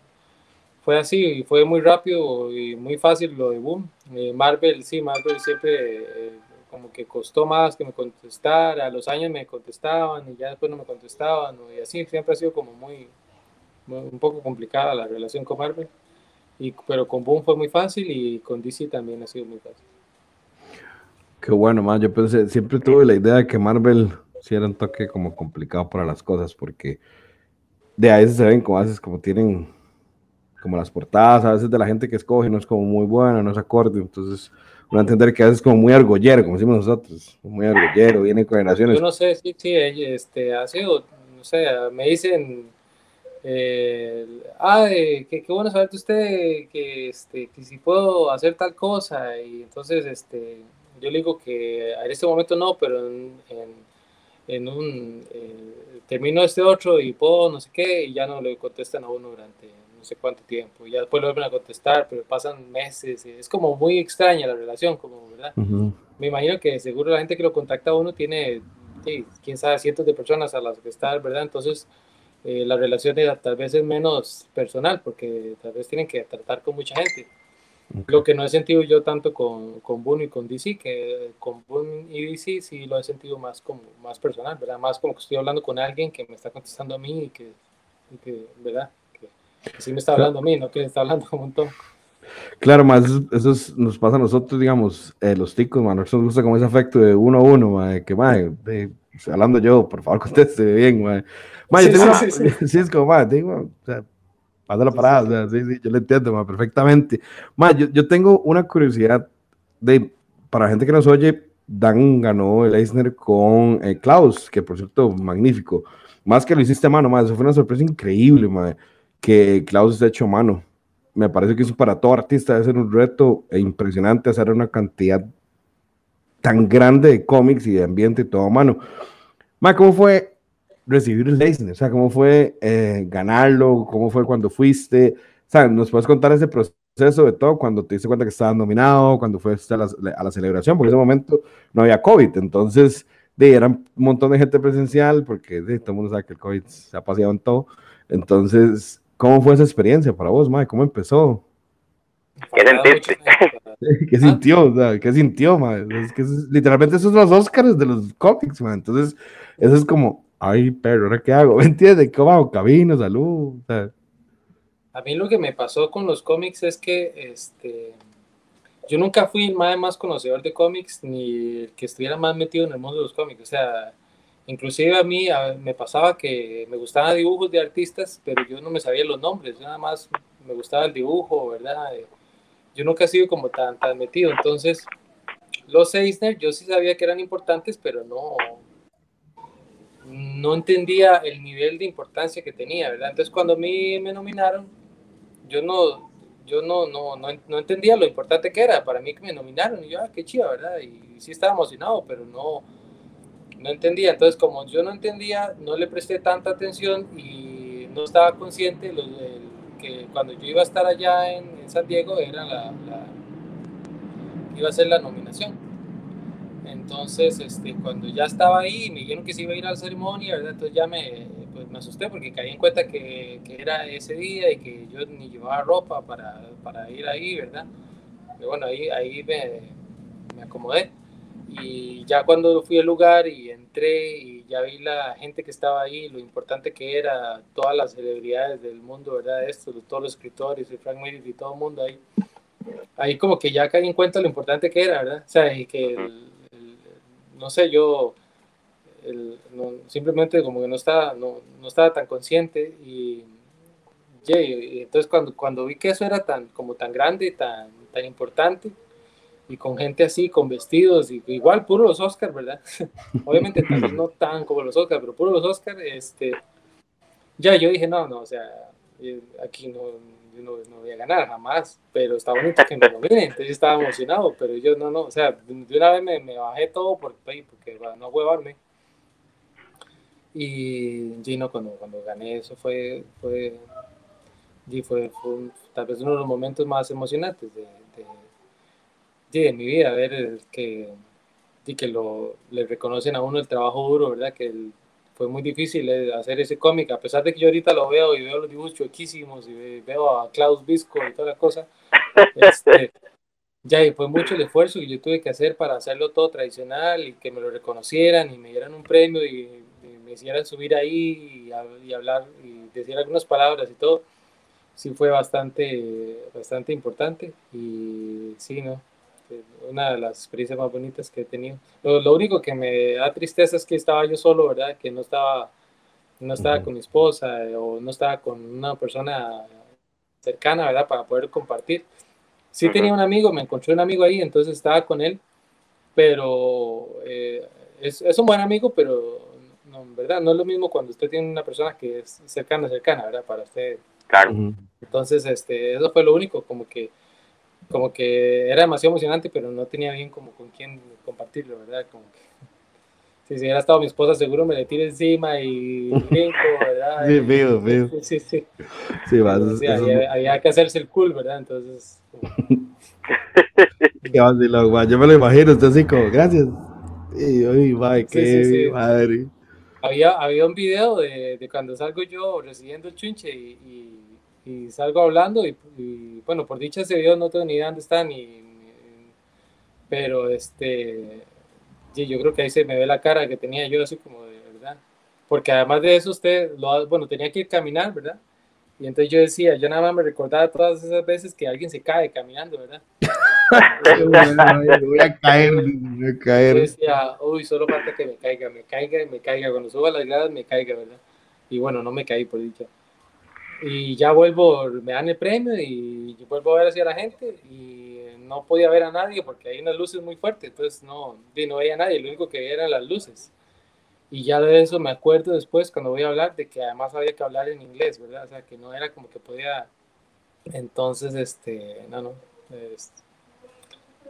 fue así, fue muy rápido y muy fácil lo de Boom. Eh, Marvel, sí, Marvel siempre eh, como que costó más que me contestara, a los años me contestaban y ya después no me contestaban, y así siempre ha sido como muy, un poco complicada la relación con Marvel, y, pero con Boom fue muy fácil y con DC también ha sido muy fácil.
Qué bueno, más yo pensé, siempre tuve la idea de que Marvel sí era un toque como complicado para las cosas, porque de a veces se ven como a veces como tienen como las portadas, a veces de la gente que escoge no es como muy buena, no es acorde, entonces uno entender que a veces es como muy argollero, como decimos nosotros, muy argollero, viene con generaciones.
Yo no sé, sí, sí, este, ha sido, no sé, me dicen, eh, ah, qué, qué, bueno saber de usted que, este, que si puedo hacer tal cosa, y entonces, este, yo le digo que en este momento no, pero en, en, un, eh, termino este otro y puedo, no sé qué, y ya no le contestan a uno durante no sé cuánto tiempo, y ya después lo vuelven a contestar, pero pasan meses, es como muy extraña la relación, como, ¿verdad? Me imagino que seguro la gente que lo contacta a uno tiene, quién sabe, cientos de personas a las que está, ¿verdad? Entonces, eh, la relación tal vez es menos personal, porque tal vez tienen que tratar con mucha gente. Lo que no he sentido yo tanto con, con Boone y con DC, que con Boone y DC sí lo he sentido más como más personal, ¿verdad? Más como que estoy hablando con alguien que me está contestando a mí y que, y que ¿verdad? Sí me está hablando a mí, no que está hablando un montón.
Claro, más eso, nos pasa a nosotros, digamos, eh, los ticos, man, nos gusta como ese afecto de uno a uno, que, man, de, hablando yo, por favor, conteste bien, man. man sí, yo tengo sí, una, sí, es como, man, digo, o sea, pasa la parada, sí, sí, yo lo entiendo, man, perfectamente. Man, yo, yo tengo una curiosidad de, para la gente que nos oye, Dan ganó el Eisner con eh, Klaus, que por cierto, magnífico. Más que lo hiciste a mano, man, eso fue una sorpresa increíble, man que Klaus está hecho a mano. Me parece que eso para todo artista debe ser un reto e impresionante hacer una cantidad tan grande de cómics y de ambiente todo a mano. Ma, ¿cómo fue recibir el Eisner? O sea, ¿cómo fue eh, ganarlo? ¿Cómo fue cuando fuiste? O sea, ¿nos puedes contar ese proceso de todo cuando te diste cuenta que estabas nominado, cuando fuiste a la, a la celebración? Porque en ese momento no había COVID, entonces de, era un montón de gente presencial, porque de, todo el mundo sabe que el COVID se ha paseado en todo. Entonces, ¿Cómo fue esa experiencia para vos, Mike? ¿Cómo empezó?
¿Qué sentiste?
¿Qué sintió? O sea, ¿qué sintió, man? Es que es- literalmente esos son los Oscars de los cómics, man. Entonces, eso es como, ay, pero ¿ahora qué hago? ¿Me entiendes? ¿Cómo? Camino, salud.
A mí lo que me pasó con los cómics es que este, yo nunca fui el más, conocedor de cómics ni el que estuviera más metido en el mundo de los cómics. O sea, inclusive a mí me pasaba que me gustaban dibujos de artistas, pero yo no me sabía los nombres, yo nada más me gustaba el dibujo, ¿verdad? Eh, Yo nunca he sido como tan, tan metido. Entonces, los Eisner yo sí sabía que eran importantes, pero no, no entendía el nivel de importancia que tenía, ¿verdad? Entonces, cuando a mí me nominaron, yo no, yo no, no, no, no entendía lo importante que era para mí que me nominaron. Y yo, ah, qué chido, ¿verdad? Y sí estaba emocionado, pero no, no entendía. Entonces, como yo no entendía, no le presté tanta atención y no estaba consciente que cuando yo iba a estar allá en, en San Diego era la, la- iba a ser la nominación. Entonces, este, cuando ya estaba ahí, me dijeron que se iba a ir a la ceremonia, ¿verdad? Entonces ya me, pues, me asusté porque caí en cuenta que, que era ese día y que yo ni llevaba ropa para, para ir ahí, ¿verdad? Y bueno, ahí, ahí me, me acomodé. Y ya cuando fui al lugar y entré y ya vi la gente que estaba ahí, lo importante que era, todas las celebridades del mundo, ¿verdad? Esto, todos los escritores, y Frank Miller y todo el mundo ahí. Ahí como que ya caí en cuenta lo importante que era, ¿verdad? O sea, y que, el- no sé, yo el- no- simplemente como que no estaba, no, no estaba tan consciente y, y- y entonces cuando, cuando vi que eso era tan, como tan grande y tan, tan importante, y con gente así, con vestidos, y igual puro los Oscars, ¿verdad? Obviamente vez no tan como los Oscars, pero puro los Oscars, este, ya yo dije, no, no, o sea, eh, aquí no, yo no, no voy a ganar jamás, pero está bonito que me nominen, entonces yo estaba emocionado, pero yo no, no, o sea, de una vez me, me bajé todo por, porque para no huevarme. Y Gino, cuando, cuando gané eso fue, fue, y fue, fue un- tal vez uno de los momentos más emocionantes de, de, mi vida, ver el que, y que lo, le reconocen a uno el trabajo duro, ¿verdad? Que el- fue muy difícil eh, hacer ese cómic, a pesar de que yo ahorita lo veo y veo los dibujos chuequísimos y ve- veo a Klaus Visco y toda la cosa, este, ya, y fue mucho el esfuerzo que yo tuve que hacer para hacerlo todo tradicional y que me lo reconocieran y me dieran un premio y, y me hicieran subir ahí y, y hablar y decir algunas palabras y todo. Sí fue bastante, bastante importante y sí, ¿no? Una de las experiencias más bonitas que he tenido. Lo, lo único que me da tristeza es que estaba yo solo, ¿verdad? Que no estaba, no estaba
Ujú.
con mi esposa eh, o no estaba con una persona cercana, ¿verdad? Para poder compartir. Sí
Ujú.
tenía un amigo, me encontré un amigo ahí, entonces estaba con él, pero eh, es, es un buen amigo, pero no, ¿verdad? No es lo mismo cuando usted tiene una persona que es cercana, cercana, ¿verdad? Para usted.
Claro.
Entonces, este, eso fue lo único, como que, como que era demasiado emocionante, pero no tenía bien como con quién compartirlo, ¿verdad? Como que, si hubiera estado mi esposa, seguro me le tira encima y brinco, ¿verdad?
Sí, veo, veo.
Sí, sí, sí.
Sí, va,
Pero
eso-
sí,
eso-
había, había que hacerse el cool, ¿verdad? Entonces,
qué vacilón. Yo me lo imagino, usted así como, gracias. Y, uy, ma,
Sí,
qué
sí, sí.
madre.
había, había un video de, de cuando salgo yo recibiendo el chunche y, y, y salgo hablando y, y, bueno, por dicha ese video no tengo ni idea dónde está ni, ni- pero este, yo creo que ahí se me ve la cara que tenía yo así como de verdad, porque además de eso usted, lo, bueno, tenía que ir caminar, ¿verdad? Y entonces yo decía, yo nada más me recordaba todas esas veces que alguien se cae caminando, ¿verdad?
Bueno, voy a caer, voy a
Yo
caer.
decía, uy, solo falta que me caiga, me caiga, me caiga. Cuando suba las gradas, me caiga, ¿verdad? Y bueno, no me caí, por dicha. Y ya vuelvo, me dan el premio y vuelvo a ver hacia la gente y no podía ver a nadie porque hay unas luces muy fuertes, entonces no, no veía nadie, lo único que veía eran las luces. Y ya de eso me acuerdo después cuando voy a hablar de que además había que hablar en inglés, ¿verdad? O sea, que no era como que podía... Entonces, este, no, no. es-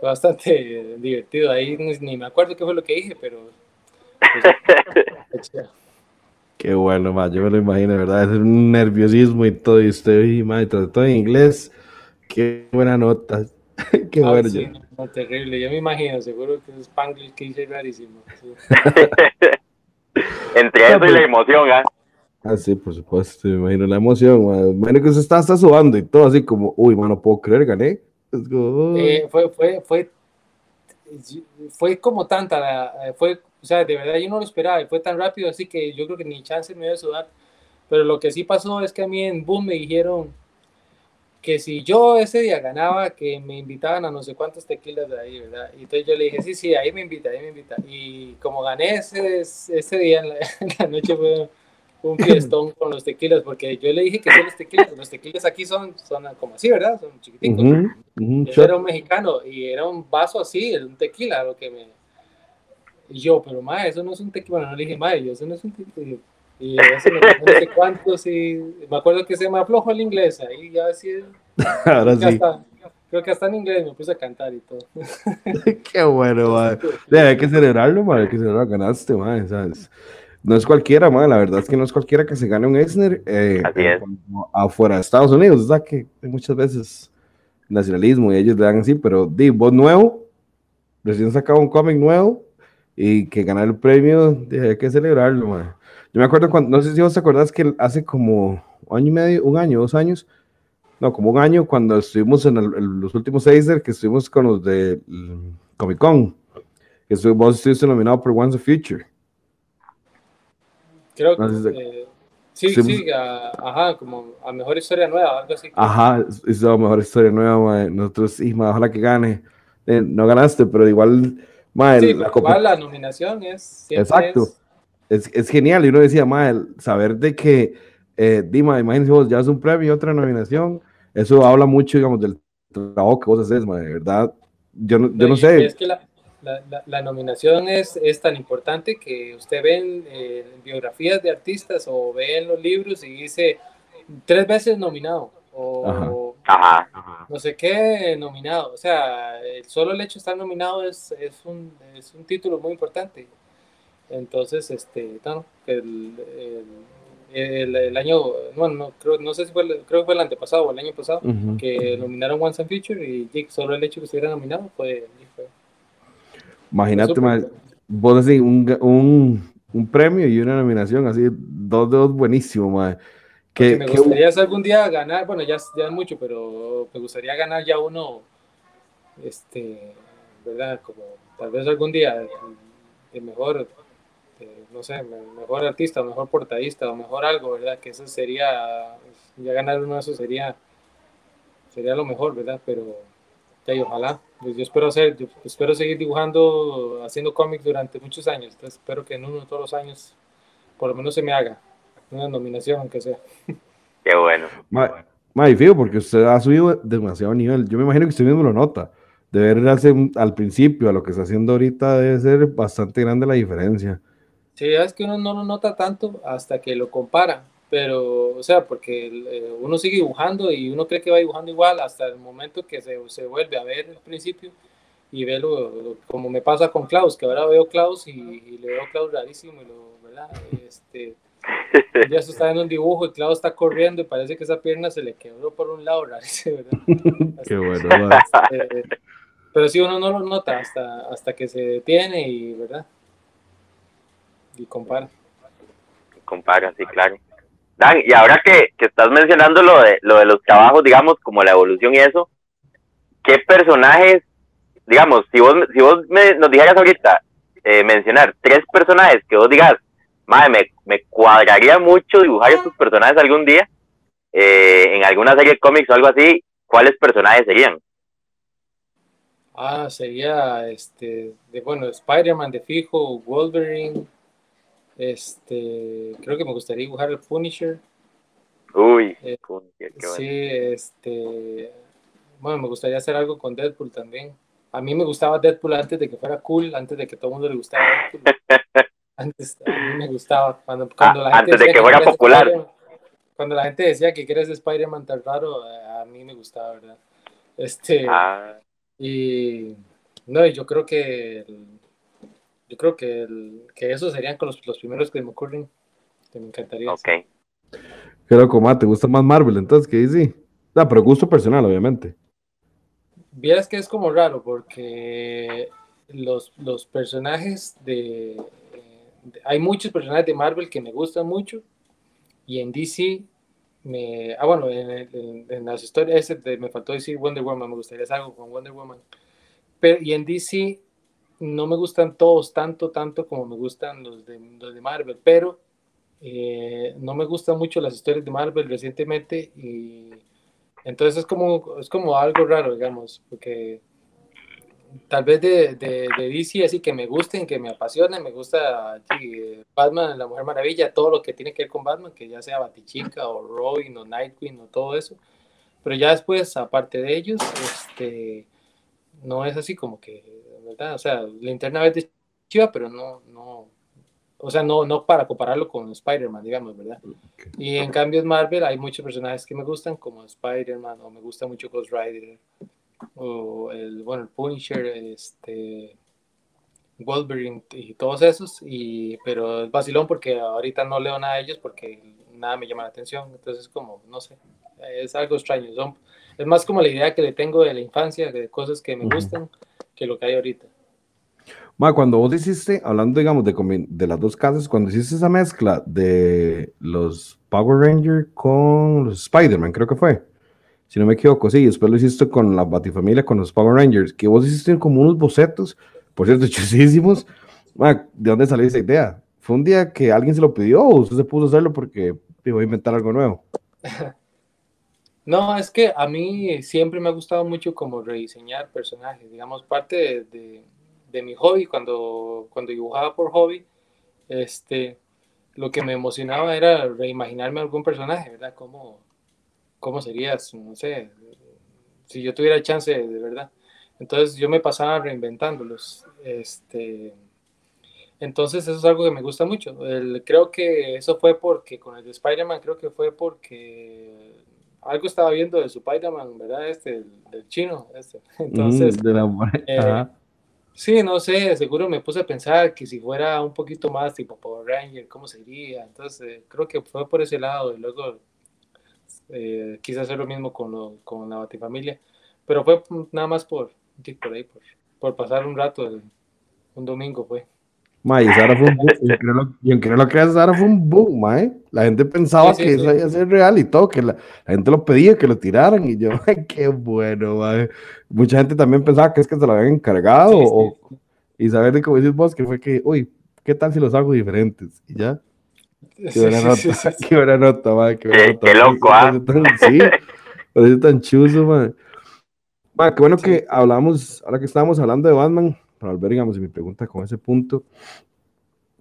bastante divertido. Ahí ni, me acuerdo qué fue lo que dije, pero... pues.
Qué bueno, ma. Yo me lo imagino, ¿verdad? Es un nerviosismo y todo. Y usted, y, ma, y trató en inglés. Qué buena nota. Qué
Ah,
bueno.
sí,
yo-
no, no, terrible. Yo me imagino, seguro que es Spanglish que hice rarísimo. sí.
Entre eso y la emoción, ¿ah?
Ah, sí, por supuesto, me imagino la emoción, ma. Me imagino que usted está, está sudando y todo así como, uy, ma, no puedo creer, gané.
Eh, fue, fue, fue, fue como tanta, fue, o sea, de verdad yo no lo esperaba, fue tan rápido, así que yo creo que ni chance me iba a sudar. Pero lo que sí pasó es que a mí en Boom me dijeron que si yo ese día ganaba, que me invitaban a no sé cuántos tequilas de ahí, ¿verdad? Y entonces yo le dije, sí, sí, ahí me invita, ahí me invita. Y como gané ese, ese día en la, noche fue un fiestón con los tequilas, porque yo le dije que son los tequilas, los tequilas aquí son, son como así, ¿verdad? Son chiquititos. yo era un mexicano y era un vaso así, un tequila, lo que me... Y yo, pero ma, eso no es un tequila, bueno, no le dije, ma, eso no es un tequila. Y eso me no sé cuántos y me acuerdo que se me aflojó el inglés, ahí ya así. Ahora sí. creo que hasta en inglés me puse a cantar y todo.
Qué bueno, madre. Hay que celebrarlo, madre, hay que celebrarlo, ganaste, madre, ¿sabes? No es cualquiera, madre, la verdad es que no es cualquiera que se gane un Eisner eh, afuera de Estados Unidos, o sea que muchas veces nacionalismo y ellos le dan así, pero di, vos nuevo, recién sacado un cómic nuevo y que ganar el premio, hay que celebrarlo, madre. Yo me acuerdo cuando, no sé si vos te acordás que hace como un año y medio, un año, dos años, no, como un año, cuando estuvimos en, los últimos seis, que estuvimos con los de Comic Con, que vos estuviste nominado por Once a Future.
Creo que. sí, sí, ajá, como a mejor historia nueva, algo así. Ajá,
es la mejor historia nueva, nosotros, y ojalá que gane. Eh, no ganaste, pero igual,
sí, la, igual la nominación es.
Exacto es, es genial. Y uno decía, mal saber de que, eh, Dima, imagínense vos, ya es un premio y otra nominación, eso habla mucho, digamos, del trabajo que vos haces, de verdad. Yo no, yo no sé.
Es que la, la, la, nominación es, es, tan importante que usted ve en, eh, biografías de artistas o ve en los libros y dice tres veces nominado o no sé qué nominado. O sea, solo el hecho de estar nominado es, es, un, es un título muy importante. Entonces, este, no, el, el, el, año, bueno, no, creo, no sé si fue, creo que fue el antepasado o el año pasado, que nominaron Once and Future y solo el hecho de que estuviera nominado fue...
Imagínate, vos así, un, un, un, premio y una nominación, así, dos dos buenísimo, madre.
Que, me gustaría algún día ganar, bueno, ya, ya es mucho, pero me gustaría ganar ya uno, este, ¿verdad? Como tal vez algún día el mejor no sé, mejor artista, mejor portadista o mejor algo, ¿verdad? Que eso sería, ya ganar uno de esos sería, sería lo mejor, ¿verdad? Pero ya, ojalá, pues yo espero hacer, espero seguir dibujando, haciendo cómics durante muchos años, entonces espero que en uno de todos los años por lo menos se me haga una nominación, aunque sea.
Qué bueno.
Más fío, porque usted ha subido demasiado nivel. Yo me imagino que usted mismo lo nota. De verse al principio a lo que está haciendo ahorita debe ser bastante grande la diferencia.
Sí, es que uno no lo nota tanto hasta que lo compara, pero, o sea, porque eh, uno sigue dibujando y uno cree que va dibujando igual hasta el momento que se, se vuelve a ver el principio y ve lo, como me pasa con Klaus, que ahora veo Klaus y, le veo Klaus rarísimo y lo, ¿verdad? Este, ya se está en un dibujo y Klaus está corriendo y parece que esa pierna se le quebró por un lado, rarísimo, ¿verdad? Qué bueno. Pero sí, uno no lo nota hasta, hasta que se detiene y, ¿verdad? y compara.
Compara, sí, claro. Dan, y ahora que, que, estás mencionando lo de, lo de los trabajos, digamos, como la evolución y eso, ¿qué personajes, digamos, si vos, si vos me, nos dijeras ahorita eh, mencionar tres personajes que vos digas, madre, me, me cuadraría mucho dibujar estos personajes algún día, eh, en alguna serie de cómics o algo así, ¿cuáles personajes serían?
Ah, sería, este, de, bueno, Spider-Man de fijo, Wolverine, este, creo que me gustaría dibujar el Punisher.
Uy,
eh, Sí, este, bueno, me gustaría hacer algo con Deadpool también. A mí me gustaba Deadpool antes de que fuera cool, antes de que todo el mundo le gustara Deadpool. Antes a mí me gustaba cuando, cuando la gente
antes de que fuera popular.
Cuando la gente decía que quieres Spider-Man tan raro, a mí me gustaba, ¿verdad? Este, ah. y no, yo creo que yo creo que, el, que esos serían con los, los, primeros que me ocurren. Que me encantaría.
Ok.
Qué loco, ¿te gusta más Marvel entonces que DC? No, pero gusto personal, obviamente.
Vieras que es como raro porque los, los personajes de, Hay muchos personajes de Marvel que me gustan mucho y en DC me, ah, bueno, en, en, las historias, me faltó decir Wonder Woman, me gustaría hacer algo con Wonder Woman. Pero, y en DC no me gustan todos tanto, tanto como me gustan los de, los de Marvel, pero eh, no me gustan mucho las historias de Marvel recientemente y entonces es como, es como algo raro, digamos, porque tal vez de, de, de, DC así que me gusten, que me apasionen, me gusta Batman, La Mujer Maravilla, todo lo que tiene que ver con Batman, que ya sea Batichica o Robin o Nightwing o todo eso, pero ya después, aparte de ellos, este, no es así como que, ¿verdad? O sea, Linterna Verde chiva, pero no, no, o sea, no, no para compararlo con Spider-Man, digamos, ¿verdad? Y en cambio en Marvel hay muchos personajes que me gustan, como Spider-Man, o me gusta mucho Ghost Rider, o el, bueno, el Punisher, este, Wolverine y todos esos, y, pero es vacilón porque ahorita no leo nada de ellos porque nada me llama la atención, entonces como, no sé, es algo extraño, Son, es más como la idea que le tengo de la infancia, de cosas que me gustan, que lo que hay ahorita.
Cuando vos hiciste, hablando, digamos, de, de las dos casas, cuando hiciste esa mezcla de los Power Rangers con los Spider-Man, creo que fue, si no me equivoco, sí, después lo hiciste con la Batifamilia, con los Power Rangers, que vos hiciste como unos bocetos, por cierto, chusísimos. ¿De dónde salió esa idea? ¿Fue un día que alguien se lo pidió o usted se puso a hacerlo porque iba a inventar algo nuevo?
No, es que a mí siempre me ha gustado mucho como rediseñar personajes, digamos, parte de de mi hobby, cuando, cuando dibujaba por hobby, este, lo que me emocionaba era reimaginarme algún personaje, ¿verdad? ¿Cómo, cómo serías? No sé, si yo tuviera chance de, verdad. Entonces yo me pasaba reinventándolos. Este, entonces eso es algo que me gusta mucho. creo que eso fue porque con el de Spider-Man, creo que fue porque algo estaba viendo de su Spider-Man, ¿verdad? Este, del, chino. Este. Entonces, de la... eh, Sí, no sé, seguro me puse a pensar que si fuera un poquito más tipo Power Ranger, ¿cómo sería? Entonces, eh, creo que fue por ese lado y luego eh, quise hacer lo mismo con, lo, con la Batifamilia, pero fue nada más por, por ahí, por, por pasar un rato, un domingo fue.
Ma, y Sara fue un boom, y aunque no lo creas, Sara fue un boom, ma, La gente pensaba que eso iba a ser real y todo, que la, gente lo pedía, que lo tiraran, y yo, ay, qué bueno. Mucha gente también pensaba que es que se lo habían encargado, o, y saber de cómo decís vos, que fue que, uy, ¿qué tal si los hago diferentes? Y ya. Qué buena nota, qué buena nota, ma, qué buena nota.
Qué loco, ¿ah?
Sí, parece tan chuzo, ma. Ma, qué bueno que hablamos, ahora que estábamos hablando de Batman, para volver, digamos, y mi pregunta con ese punto,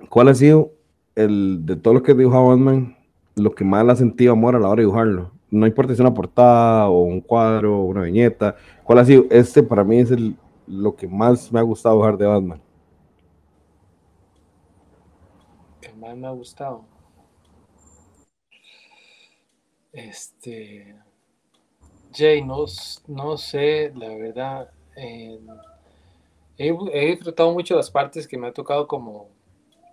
¿cuál ha sido el de todo lo que dibujado Batman, lo que más le ha sentido amor a la hora de dibujarlo? No importa si es una portada o un cuadro o una viñeta, ¿cuál ha sido? Este para mí es el, lo que más me ha gustado dibujar de Batman.
Que más me ha gustado. Este. Jay, no, no sé, la verdad. Eh, he, disfrutado mucho las partes que me ha tocado como,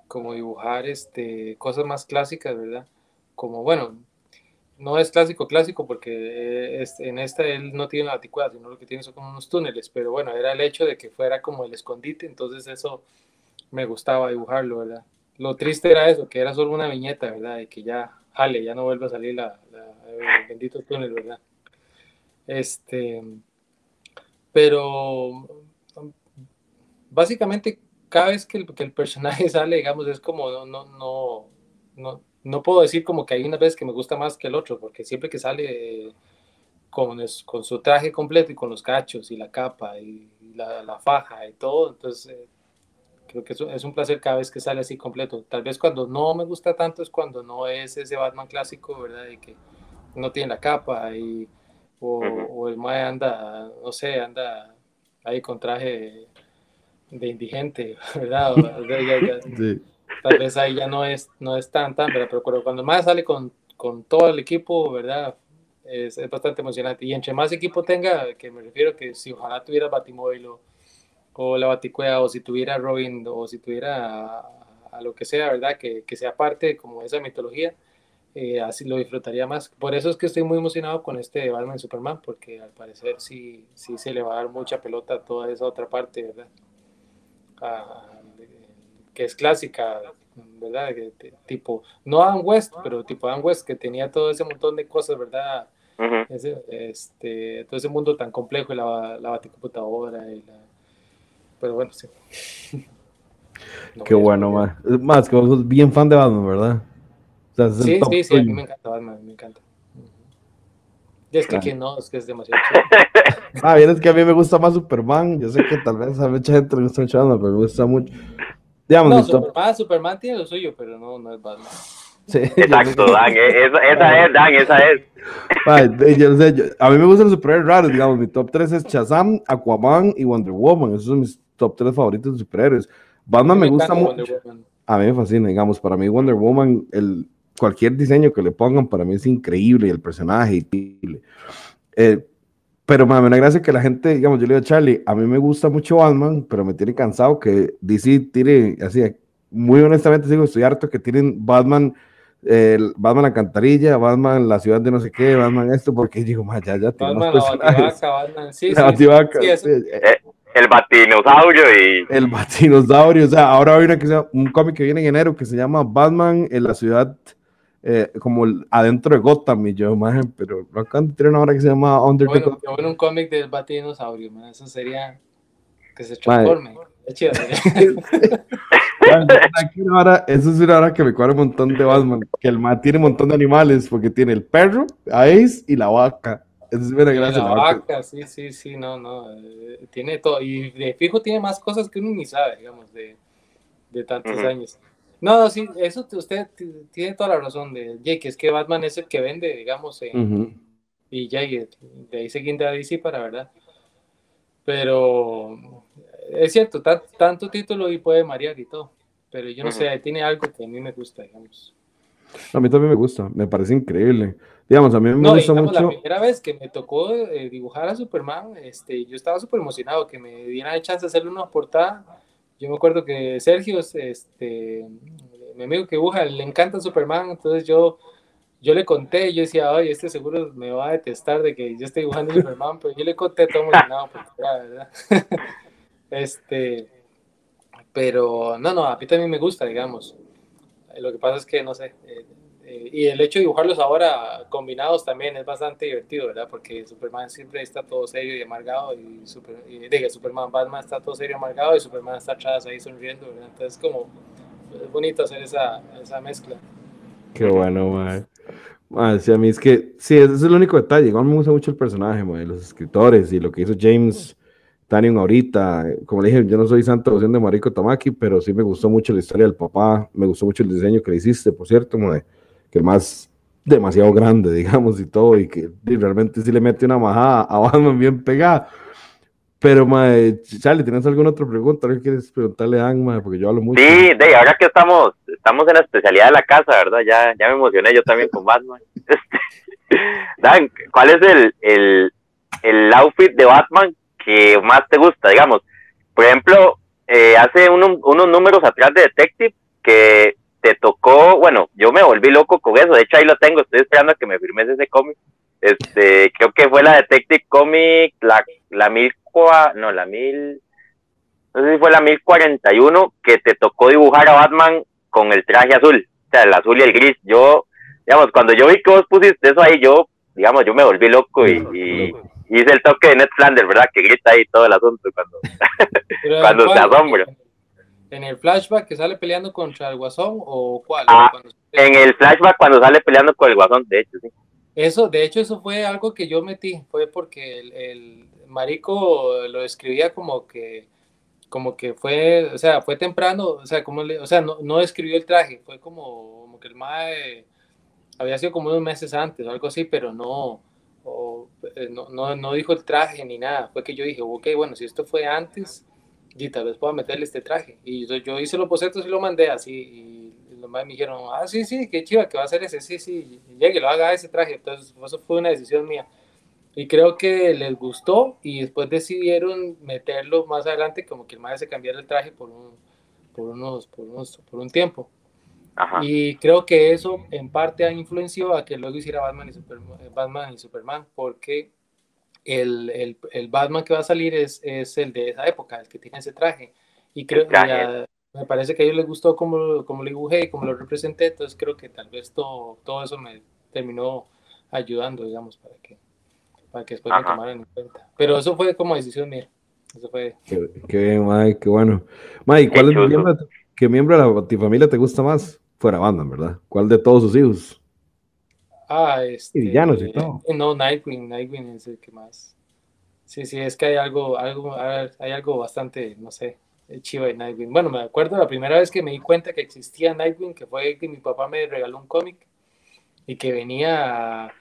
como dibujar este, cosas más clásicas, ¿verdad? Como, bueno, no es clásico clásico porque en esta él no tiene la baticuada, sino lo que tiene son como unos túneles, pero bueno, era el hecho de que fuera como el escondite, entonces eso me gustaba dibujarlo, ¿verdad? Lo triste era eso, que era solo una viñeta, ¿verdad? Y que ya, jale, ya no vuelve a salir la, el bendito túnel, ¿verdad? Este, pero básicamente cada vez que el, que el, personaje sale, digamos, es como, no, no, no, no, puedo decir como que hay una vez que me gusta más que el otro, porque siempre que sale con, con su traje completo y con los cachos y la capa y la, la faja y todo, entonces eh, creo que es, es, un placer cada vez que sale así completo. Tal vez cuando no me gusta tanto es cuando no es ese Batman clásico, ¿verdad? Y que no tiene la capa y, o, o el Mae anda, no sé, anda ahí con traje de indigente, ¿verdad? Tal vez ahí ya no es, no es tan, tan, ¿verdad? Pero cuando más sale con, con todo el equipo, ¿verdad? Es, es, bastante emocionante. Y entre más equipo tenga, que me refiero que si ojalá tuviera Batimóvil o, o la Baticuea, o si tuviera Robin, o si tuviera a, lo que sea, ¿verdad? Que, que, sea parte como esa mitología, eh, así lo disfrutaría más. Por eso es que estoy muy emocionado con este Batman Superman, porque al parecer sí, sí se le va a dar mucha pelota a toda esa otra parte, ¿verdad? que es clásica ¿verdad? tipo, no Adam West, pero tipo Adam West, que tenía todo ese montón de cosas, ¿verdad? este, todo ese mundo tan complejo, y la, la baticomputadora, y la... pero bueno, sí.
Qué bueno, más. Más, que vos sos bien fan de Batman, ¿verdad?
sí, sí, sí, a mí me encanta Batman, me encanta. Y es que, que no, es que es demasiado
Ah, bien, es que a mí me gusta más Superman. Yo sé que tal vez a mucha gente le gusta mucho Batman, pero me gusta mucho.
Digamos, no, Superman, Superman tiene lo suyo, pero no, no es Batman.
Sí, Exacto, Dan, e, esa, esa, es, Dan, esa es.
Ay, yo, sé, yo, a mí me gustan los superhéroes raros, digamos, mi top 3 es Shazam, Aquaman y Wonder Woman, esos son mis top 3 favoritos de superhéroes. Batman me, me gusta mucho. A mí me fascina, digamos, para mí Wonder Woman, el, cualquier diseño que le pongan para mí es increíble, el personaje, increíble. Eh, pero me da gracia que la gente, digamos, yo le digo a Charlie, a mí me gusta mucho Batman, pero me tiene cansado que DC tire, así, muy honestamente digo, estoy harto que tienen Batman, el Batman la cantarilla, Batman la ciudad de no sé qué, Batman esto, porque digo, más ya, ya
Batman la bativaca, Batman, sí,
sí, eh, el batinosaurio y...
El batinosaurio, o sea, ahora hay una que sea, un cómic que viene en enero que se llama Batman en la ciudad eh, como adentro de Gotham y yo, imagen, pero no acá tiene una hora que se llama Under
bueno, the Gotham. Bueno, un cómic del batinosaurio, eso sería que se transforme. Es chido.
eso es una hora que me cuadra un montón de Batman, que el man tiene un montón de animales, porque tiene el perro, Ace y la vaca. Es
una gracia. La, vaca, sí, sí, sí, no, no. Eh, tiene todo. Y de fijo tiene más cosas que uno ni sabe, digamos, de, de tantos años. No, no, sí, eso usted tiene toda la razón de Jake, es que Batman es el que vende, digamos, y ya, de ahí se quinta DC para verdad. Pero es cierto, tanto título y puede marear y todo, pero yo no sé, tiene algo que a mí me gusta, digamos.
A mí también me gusta, me parece increíble. Digamos, a mí me gusta mucho.
La primera vez que me tocó eh, dibujar a Superman, este, yo estaba súper emocionado que me dieran el chance de hacerle una portada yo me acuerdo que Sergio, este, mi amigo que dibuja, le encanta Superman, entonces yo, yo le conté, yo decía, ay, este seguro me va a detestar de que yo esté dibujando Superman, pero yo le conté todo emocionado, porque era verdad. este, pero no, no, a mí también me gusta, digamos. Lo que pasa es que, no sé, eh, eh, y el hecho de dibujarlos ahora combinados también es bastante divertido, ¿verdad? Porque Superman siempre está todo serio y amargado, y, super, diga, Superman, Batman está todo serio y amargado, y Superman está atrás ahí sonriendo, ¿verdad? Entonces, como, es bonito hacer esa, esa mezcla.
Qué bueno, man. man a mí es que, sí, ese es el único detalle. Igual me gusta mucho el personaje, man, los escritores y lo que hizo James Tanion ahorita. Como le dije, yo no soy santo devoción de Mariko Tamaki, pero sí me gustó mucho la historia del papá. Me gustó mucho el diseño que hiciste, por cierto, que más demasiado grande, digamos, y todo, y que realmente sí le mete una majada a Batman bien pegada. Pero, mae, Charlie, ¿tienes alguna otra pregunta? ¿Qué quieres preguntarle a Ang, Porque yo hablo mucho.
Sí, de ahora que estamos, estamos en la especialidad de la casa, ¿verdad? Ya, ya me emocioné yo también con Batman. Dan, ¿cuál es el, el, el outfit de Batman que más te gusta, digamos? Por ejemplo, eh, hace unos números atrás de Detective que te tocó, bueno, yo me volví loco con eso, de hecho ahí lo tengo, estoy esperando a que me firmes ese cómic. Este, creo que fue la Detective Comic, la, la mil, no, la mil, no sé si fue la mil cuarenta y uno, que te tocó dibujar a Batman con el traje azul, o sea, el azul y el gris. Yo, digamos, cuando yo vi que vos pusiste eso ahí, yo, digamos, yo me volví loco y, hice el toque de Ned Flanders, ¿verdad? Que grita ahí todo el asunto cuando, cuando se asombra.
¿En el flashback que sale peleando contra el Guasón o cuál?
Ah, en el flashback cuando sale peleando con el Guasón, de hecho, sí.
Eso, de hecho, eso fue algo que yo metí, fue porque el, marico lo escribía como que, como que fue, o sea, fue temprano, o sea, como le, o sea, no, no escribió el traje, fue como, como que el mae había sido como unos meses antes o algo así, pero no, eh, no, no, no dijo el traje ni nada, fue que yo dije, ok, bueno, si esto fue antes, y tal vez pueda meterle este traje. Y yo, hice los bocetos y lo mandé así. Y los más me dijeron, ah, sí, sí, qué chiva, que va a ser ese, sí, sí, llegue, lo haga ese traje. Entonces, eso fue una decisión mía. Y creo que les gustó y después decidieron meterlo más adelante, como que el maestro se cambiara el traje por un, por unos, por unos, por un tiempo. Y creo que eso en parte ha influenciado a que luego hiciera Batman y Superman, Batman y Superman porque el, el, el, Batman que va a salir es, es, el de esa época, el que tiene ese traje. Y creo que me parece que a ellos les gustó como, como lo dibujé, como lo representé, entonces creo que tal vez todo, todo eso me terminó ayudando, digamos, para que, para que después me tomaran en cuenta. Pero eso fue como decisión mía. Eso fue.
Qué, qué, Mike, qué bueno. Mike, ¿cuál es miembro, qué miembro de tu familia te gusta más? Fuera banda, ¿verdad? ¿Cuál de todos sus hijos?
Ah, este.
Y villanos y todo.
No, Nightwing, Nightwing es el que más. Sí, sí, es que hay algo, algo, hay algo bastante, no sé, chiva de Nightwing. Bueno, me acuerdo la primera vez que me di cuenta que existía Nightwing, que fue que mi papá me regaló un cómic y que venía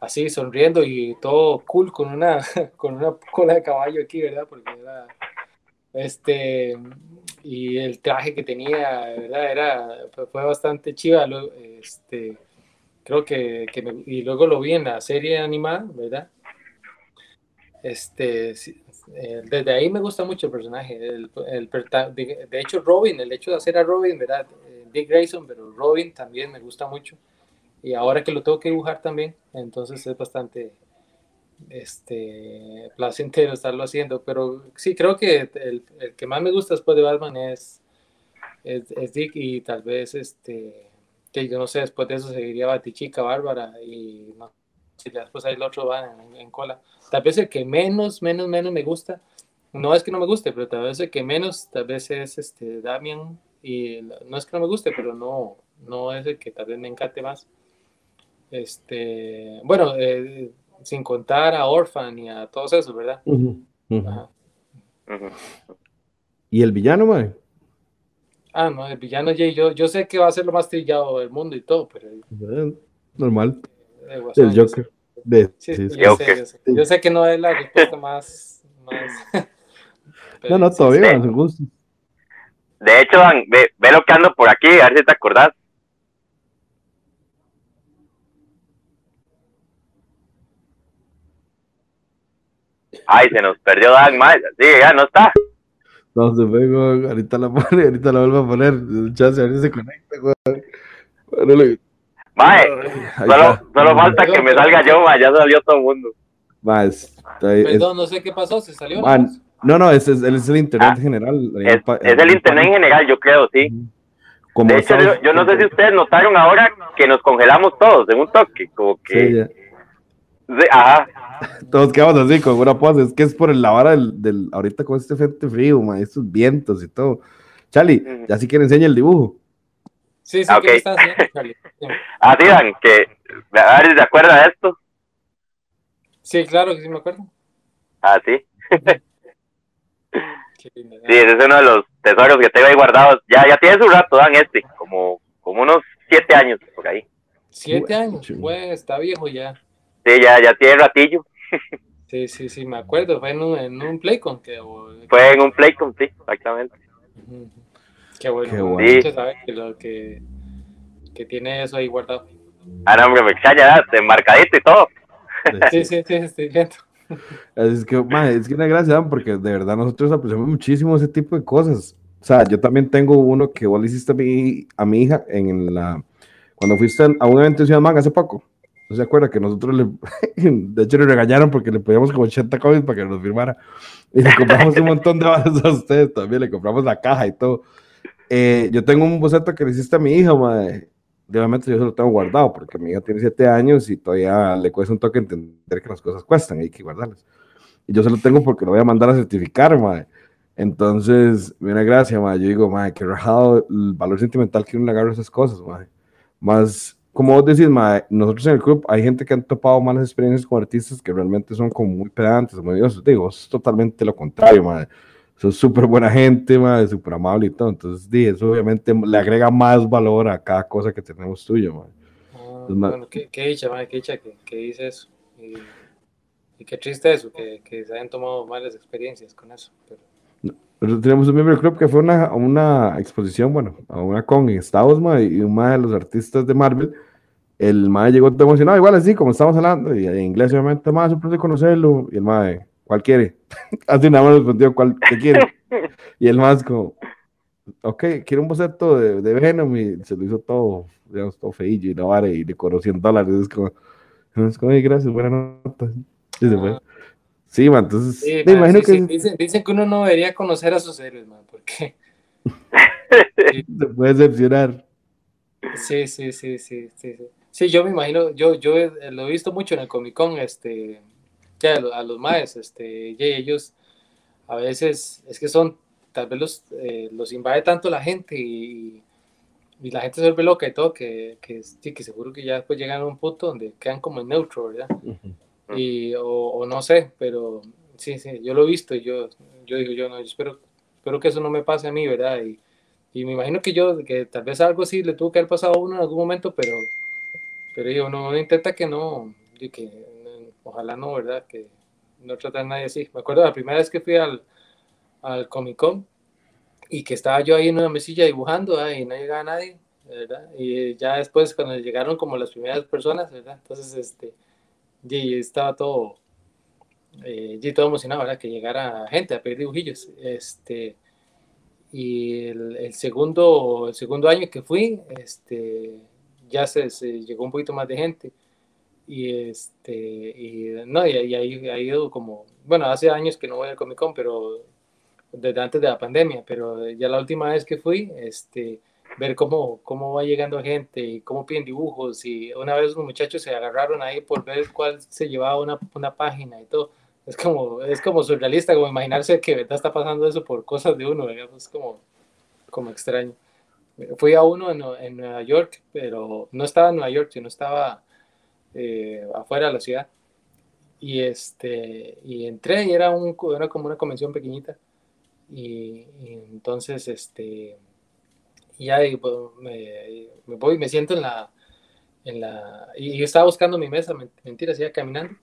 así sonriendo y todo cool con una, con una cola de caballo aquí, ¿verdad? Porque era, este, y el traje que tenía, ¿verdad? Era, fue bastante chiva, este, creo que, me, y luego lo vi en la serie animada, ¿verdad? Este, eh, desde ahí me gusta mucho el personaje. El, el, de, hecho, Robin, el hecho de hacer a Robin, ¿verdad? Eh, Dick Grayson, pero Robin también me gusta mucho. Y ahora que lo tengo que dibujar también, entonces es bastante este, placentero estarlo haciendo. Pero sí, creo que el, que más me gusta después de Batman es, es, Dick y tal vez, este, que yo no sé, después de eso seguiría Batichica, Bárbara y no si después ahí el otro va en, cola. Tal vez el que menos, menos, menos me gusta, no es que no me guste, pero tal vez el que menos, tal vez es este Damian, y no es que no me guste, pero no, no es el que tal vez me encante más. Este, bueno, eh, sin contar a Orphan y a todos esos, ¿verdad?
¿Y el villano, man?
Ah, no, el villano, yo, yo sé que va a ser lo más trillado del mundo y todo, pero...
Normal. El Joker.
sí, sí, yo, sé, yo, sé, que no es la respuesta más. más
no, no, todavía.
De hecho, ve, ve, lo que ando por aquí, a ver si te acordás. Ay, se nos perdió Dan más. Sí, ya no está.
No, se fue, ahorita la pone, ahorita la vuelvo a poner. Chance, a ver si se conecta, güey. Bueno, le...
Mae, solo, solo falta que me salga yo, mae, ya salió todo el mundo.
Mae, es,
Perdón, no sé qué pasó, se salió.
no, no, es, es, es, el internet
ah,
general.
Es, es, el internet en general, yo creo, sí. Como de hecho, yo, yo, no sé si ustedes notaron ahora que nos congelamos todos en un toque, como que... Sí, ya. Sí, ajá.
Todos quedamos así con una pose, es que es por el la del, del ahorita con este frente frío, mae, estos vientos y todo. Charlie, ya si quiere enseña el dibujo.
Sí, sí, ¿qué estás haciendo, Charlie?
Ah, digan, que, a ver si se acuerda de esto.
Sí, claro que sí me acuerdo.
Ah, sí. sí, ese es uno de los tesoros que tengo ahí guardados. Ya, ya tiene su rato, Dan, este, como, como unos siete años por ahí.
Siete años, pues, está viejo ya.
Sí, ya, ya tiene ratillo.
sí, sí, sí, me acuerdo, fue en un, en un Playcon. Que,
fue en un Playcon, sí, exactamente.
Qué bueno. Qué bueno. Sí. sabe que, lo que, que tiene eso ahí guardado.
Ah, no, hombre, me extraña, enmarcadito y todo.
Sí, sí, sí, estoy viendo.
Es que, man, es que una gracia, porque de verdad nosotros apreciamos muchísimo ese tipo de cosas. O sea, yo también tengo uno que vos le hiciste a mi, a mi hija en la, cuando fuiste a un evento de Ciudad Manga hace poco. ¿No se acuerda que nosotros le, de hecho le regañaron porque le poníamos como 80 copias para que nos firmara? Y le compramos un montón de balas a ustedes también, le compramos la caja y todo. Eh, yo tengo un boceto que le hiciste a mi hija, madre. Obviamente yo se lo tengo guardado porque mi hija tiene 7 años y todavía le cuesta un toque entender que las cosas cuestan y hay que guardarlas. Y yo se lo tengo porque lo voy a mandar a certificar, madre. Entonces, una gracia, madre. Yo digo, madre, que rajado el valor sentimental que uno le agarra esas cosas, madre. Más, como vos decís, madre, nosotros en el club hay gente que han topado malas experiencias con artistas que realmente son como muy pedantes, muy odiosos. Digo, es totalmente lo contrario, madre sos súper buena gente, madre, súper amable y todo. Entonces, di, eso obviamente le agrega más valor a cada cosa que tenemos tuyo, madre.
Ah, bueno, qué, qué dicha, madre, qué dicha que, que dice eso. Y, y, qué triste eso, que, que, se hayan tomado malas experiencias con eso. Pero...
tenemos un miembro del club que fue a una, una, exposición, bueno, a una con en Estados, madre, y uno de los artistas de Marvel, el madre llegó todo emocionado, igual así, como estamos hablando, y en inglés obviamente, más, sorpresa de conocerlo, y el madre ¿cuál quiere? Así nada más respondió, ¿cuál te quiere? Y el más como, ok, quiere un boceto de, de Venom y se lo hizo todo, digamos, todo feillo y no y le cobró 100 dólares. Es como, es como, gracias, buena nota. Y se fue. Sí, man, entonces,
me imagino que... Dicen, dicen, que uno no debería conocer a sus héroes, man, porque...
Se puede decepcionar.
Sí, sí, sí, sí, sí. Sí, yo me imagino, yo, yo lo he visto mucho en el Comic Con, este, ya a los, maes, este, y ellos a veces es que son, tal vez los, eh, los invade tanto la gente y, y, la gente se vuelve loca y todo, que, que, sí, que seguro que ya después llegan a un punto donde quedan como en neutro, ¿verdad? Y, o, no sé, pero sí, sí, yo lo he visto y yo, yo digo, yo no, yo espero, espero que eso no me pase a mí, ¿verdad? Y, me imagino que yo, que tal vez algo así le tuvo que haber pasado a uno en algún momento, pero, pero yo no, intenta que no, que ojalá no, ¿verdad? Que no trata a nadie así. Me acuerdo la primera vez que fui al, al Comic Con y que estaba yo ahí en una mesilla dibujando y no llegaba nadie, ¿verdad? Y ya después cuando llegaron como las primeras personas, ¿verdad? Entonces, este, y estaba todo, eh, y todo emocionado, ¿verdad? Que llegara gente a pedir dibujillos, este, y el, segundo, el segundo año que fui, este, ya se, llegó un poquito más de gente. Y este, y no, y, ahí ha ido como, bueno, hace años que no voy al Comic Con, pero desde antes de la pandemia, pero ya la última vez que fui, este, ver cómo, cómo va llegando gente y cómo piden dibujos. Y una vez unos muchachos se agarraron ahí por ver cuál se llevaba una, una página y todo es como, es como surrealista, como imaginarse que verdad está pasando eso por cosas de uno, es como, como extraño. Fui a uno en, en, Nueva York, pero no estaba en Nueva York, sino estaba eh, afuera de la ciudad. Y, este, y entré y era, un, era como una convención pequeñita. Y, entonces, este, ya pues, me, me, voy, me siento en la, en la, y yo estaba buscando mi mesa, mentira, iba caminando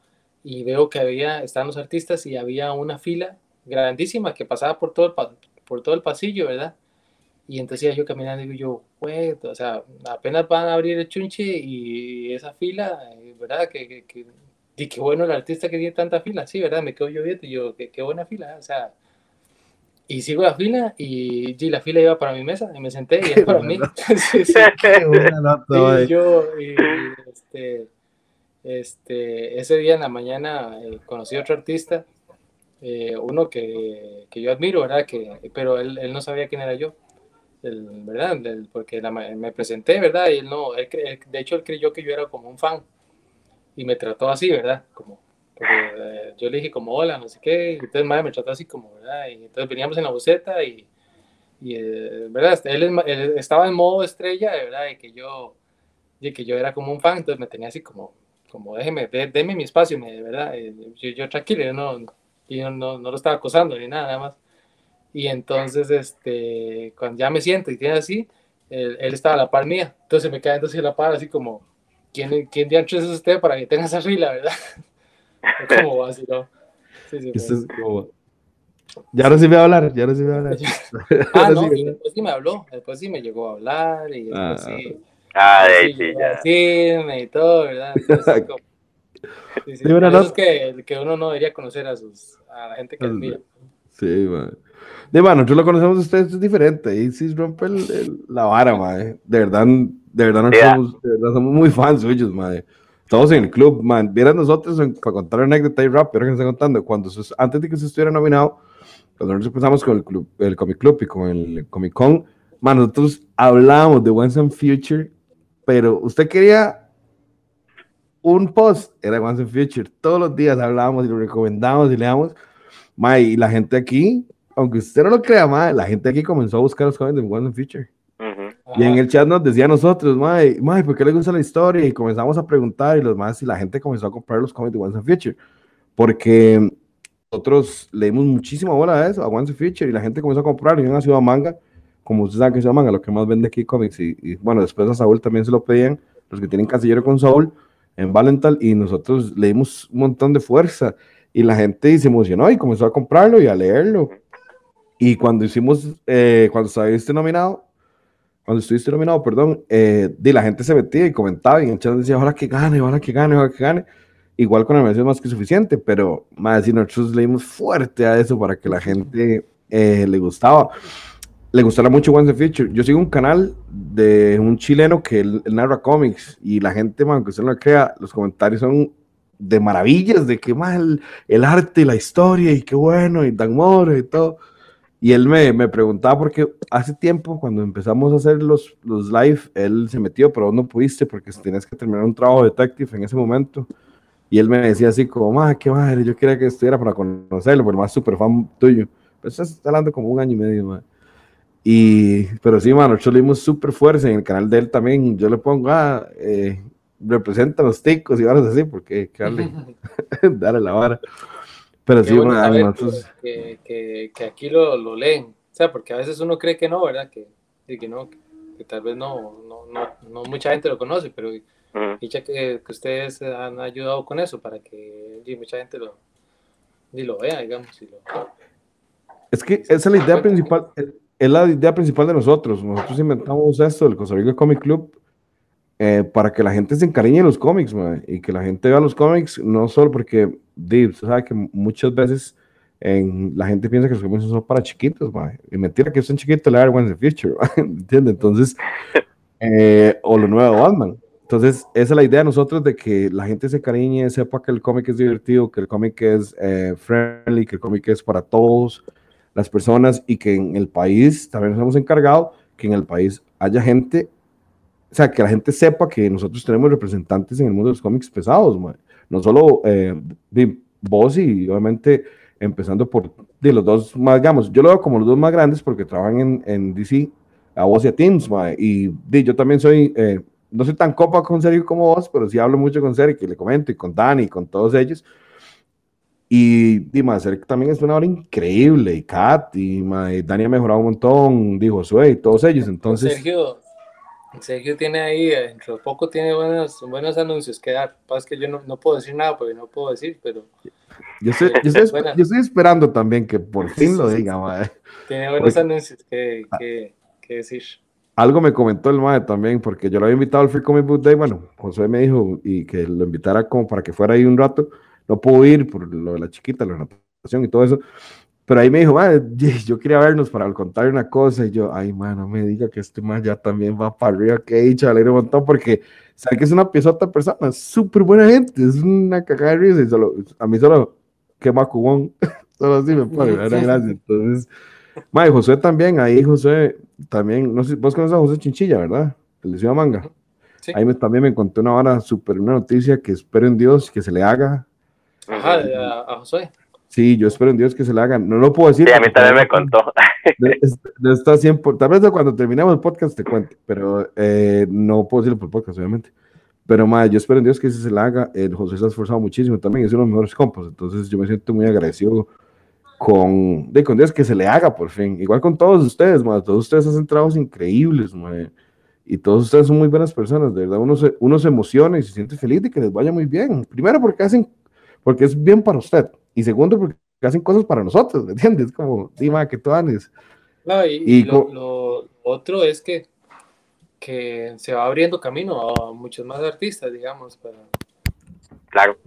y veo que había, estaban los artistas y había una fila grandísima que pasaba por todo el, por todo el pasillo, ¿verdad? Y entonces yo caminando digo yo, pues, o sea, apenas van a abrir el chunche y esa fila, ¿verdad? Que, que, que, y qué bueno el artista que tiene tanta fila, sí, ¿verdad? Me quedo yo viendo y yo, qué, qué buena fila, o sea, y sigo la fila y, y, la fila iba para mi mesa y me senté y es para mí. sí, sí. y yo, y, este, este, ese día en la mañana eh, conocí a otro artista, eh, uno que, que, yo admiro, ¿verdad? Que, pero él, él, no sabía quién era yo, el, ¿verdad? porque me presenté, ¿verdad? Y él no, él, de hecho él creyó que yo era como un fan y me trató así, ¿verdad? Como, eh, yo le dije como hola, no sé qué, y entonces madre me trató así como, ¿verdad? Y entonces veníamos en la buceta y, y ¿verdad? Él, él, estaba en modo estrella, ¿verdad? Y que yo, y que yo era como un fan, entonces me tenía así como como déjeme, déme mi espacio, ¿verdad? Eh, yo, tranquilo, yo no, yo no, no, lo estaba acosando ni nada, nada más. Y entonces, este, cuando ya me siento y tiene así, él, estaba a la par mía, entonces me cae entonces la par así como, ¿quién, quién diantres es usted para que tenga esa fila, verdad? Sí, sí,
pues. es como... Ya recibió a hablar, ya a hablar.
ah, no, después sí me habló, después sí me llegó a hablar y después ah. sí
Ah, de sí, ya.
Sí, y todo, ¿verdad? Entonces, como, sí, sí, es que, que, uno no debería conocer a, sus, a la gente que admira.
Sí, man. De bueno, nosotros lo conocemos a ustedes, es diferente. Y sí rompe el, la vara, man. De verdad, de verdad, yeah. somos, de verdad somos muy fans suyos, man. Todos en el club, man. Vieran nosotros, para contar una anécdota y pero que nos están contando, cuando antes de que se estuviera nominado, cuando nosotros empezamos con el, club, el Comic Club y con el Comic Con, man, nosotros hablábamos de Once and Future pero usted quería un post, era Once in Future. Todos los días hablábamos y lo recomendábamos y leíamos. y la gente aquí, aunque usted no lo crea, ma, la gente aquí comenzó a buscar los jóvenes de Once in Future. Y en el chat nos decía a nosotros, mae, mae, ¿por qué le gusta la historia? Y comenzamos a preguntar y los más, y la gente comenzó a comprar los cómics de Once in Future. Porque nosotros leímos muchísima bola de eso, a Once in Future, y la gente comenzó a comprar y en una ciudad manga como ustedes saben que se llaman, a lo que más vende aquí cómics. Y, bueno, después a Saúl también se lo pedían, los que tienen casillero con Saúl en Valental, y nosotros le dimos un montón de fuerza. Y la gente se emocionó y comenzó a comprarlo y a leerlo. Y cuando hicimos, eh, cuando estuviste nominado, cuando estuviste nominado, perdón, eh, de la gente se metía y comentaba y en el chat decía, ojalá que gane, ojalá que gane, ojalá que gane. Igual con el es más que suficiente, pero más si nosotros leímos fuerte a eso para que la gente eh, le gustaba le gustará mucho Once Future. Yo sigo un canal de un chileno que él, narra cómics y la gente, man, que usted no lo crea, los comentarios son de maravillas, de qué mal el arte y la historia y qué bueno y Dan Moro y todo. Y él me, me, preguntaba porque hace tiempo, cuando empezamos a hacer los, los live, él se metió, pero no pudiste porque tenías que terminar un trabajo de detective en ese momento. Y él me decía así como, ma, qué madre, yo quería que estuviera para conocerlo, porque más súper fan tuyo. Pues estás hablando como un año y medio, ma. Y, pero sí, mano, nosotros le dimos súper fuerza en el canal de él también. Yo le pongo, ah, eh, representa los ticos y varas así, porque darle, darle la vara. Pero sí, bueno,
que, que, que, aquí lo, lo, leen, o sea, porque a veces uno cree que no, ¿verdad? Que, que no, que, tal vez no, no, no, no, mucha gente lo conoce, pero dicha que, que, ustedes han ayudado con eso para que mucha gente lo, y lo vea, digamos. Y lo,
es que esa es la idea principal, es la idea principal de nosotros. Nosotros inventamos esto, el Costa Rica Comic Club, eh, para que la gente se encariñe en los cómics, y que la gente vea los cómics, no solo porque, Dave, sabe que muchas veces en, la gente piensa que los cómics son para chiquitos, y mentira que son chiquitos, la One the Future, ¿entiendes? Entonces, eh, o lo nuevo Batman. Entonces, esa es la idea de nosotros de que la gente se encariñe, sepa que el cómic es divertido, que el cómic es eh, friendly, que el cómic es para todos las personas y que en el país también nos hemos encargado que en el país haya gente o sea, que la gente sepa que nosotros tenemos representantes en el mundo de los cómics pesados, no solo eh, vos y obviamente empezando por de los dos más, digamos, yo lo veo como los dos más grandes porque trabajan en, en DC, a vos y a Teams, y yo también soy, eh, no soy tan copa con Sergio como vos, pero sí hablo mucho con Sergio, que le comento, y con Dani, y con todos ellos, y Dima, Sergio también es una hora increíble, y Kat, y, Dani ha mejorado un montón, dijo Sue, y todos ellos, entonces...
Sergio, Sergio tiene ahí, dentro de poco tiene buenos, buenos anuncios que dar. Pasa que yo no, no, puedo decir nada porque no puedo decir, pero.
Yo estoy, yo estoy, yo estoy esperando también que por fin lo diga, madre.
Tiene buenos anuncios que, que, que, decir.
Algo me comentó el madre también, porque yo lo había invitado al Free Comic Book Day. Bueno, José me dijo y que lo invitara como para que fuera ahí un rato. No pudo ir por lo de la chiquita, la natación y todo eso. Pero ahí me dijo, yo quería vernos para contar una cosa. Y yo, ay, mano, me diga que este man ya también va para arriba, que he dicho, un montón, porque sabe que es una piezota persona, súper buena gente, es una cagada de risa. Y solo, a mí solo, qué macubón, solo así me pone, gracias. Entonces, madre, José también, ahí José también, no sé, vos conoces a José Chinchilla, ¿verdad? El de Ciudad Manga. Sí. Ahí me, también me encontré una hora súper, una noticia que espero en Dios que se le haga.
Ajá, a, a José.
Sí, yo espero en Dios que se la hagan. No lo puedo decir.
Sí, a mí también me contó.
No está 100 tal vez cuando terminemos el podcast te cuente, pero eh, no puedo decirlo por podcast, obviamente. Pero, madre, yo espero en Dios que se la haga. El José se ha esforzado muchísimo también, es uno de los mejores compas. Entonces, yo me siento muy agradecido con, de, con Dios que se le haga por fin. Igual con todos ustedes, madre. Todos ustedes hacen trabajos increíbles, madre. Y todos ustedes son muy buenas personas, de verdad. Uno se, uno se emociona y se siente feliz de que les vaya muy bien. Primero, porque hacen, porque es bien para usted y segundo, porque hacen cosas para nosotros, ¿me entiendes? Como, dime, que tú haces.
No, y, lo, otro es que, que se va abriendo camino a muchos más artistas, digamos, para...
Claro.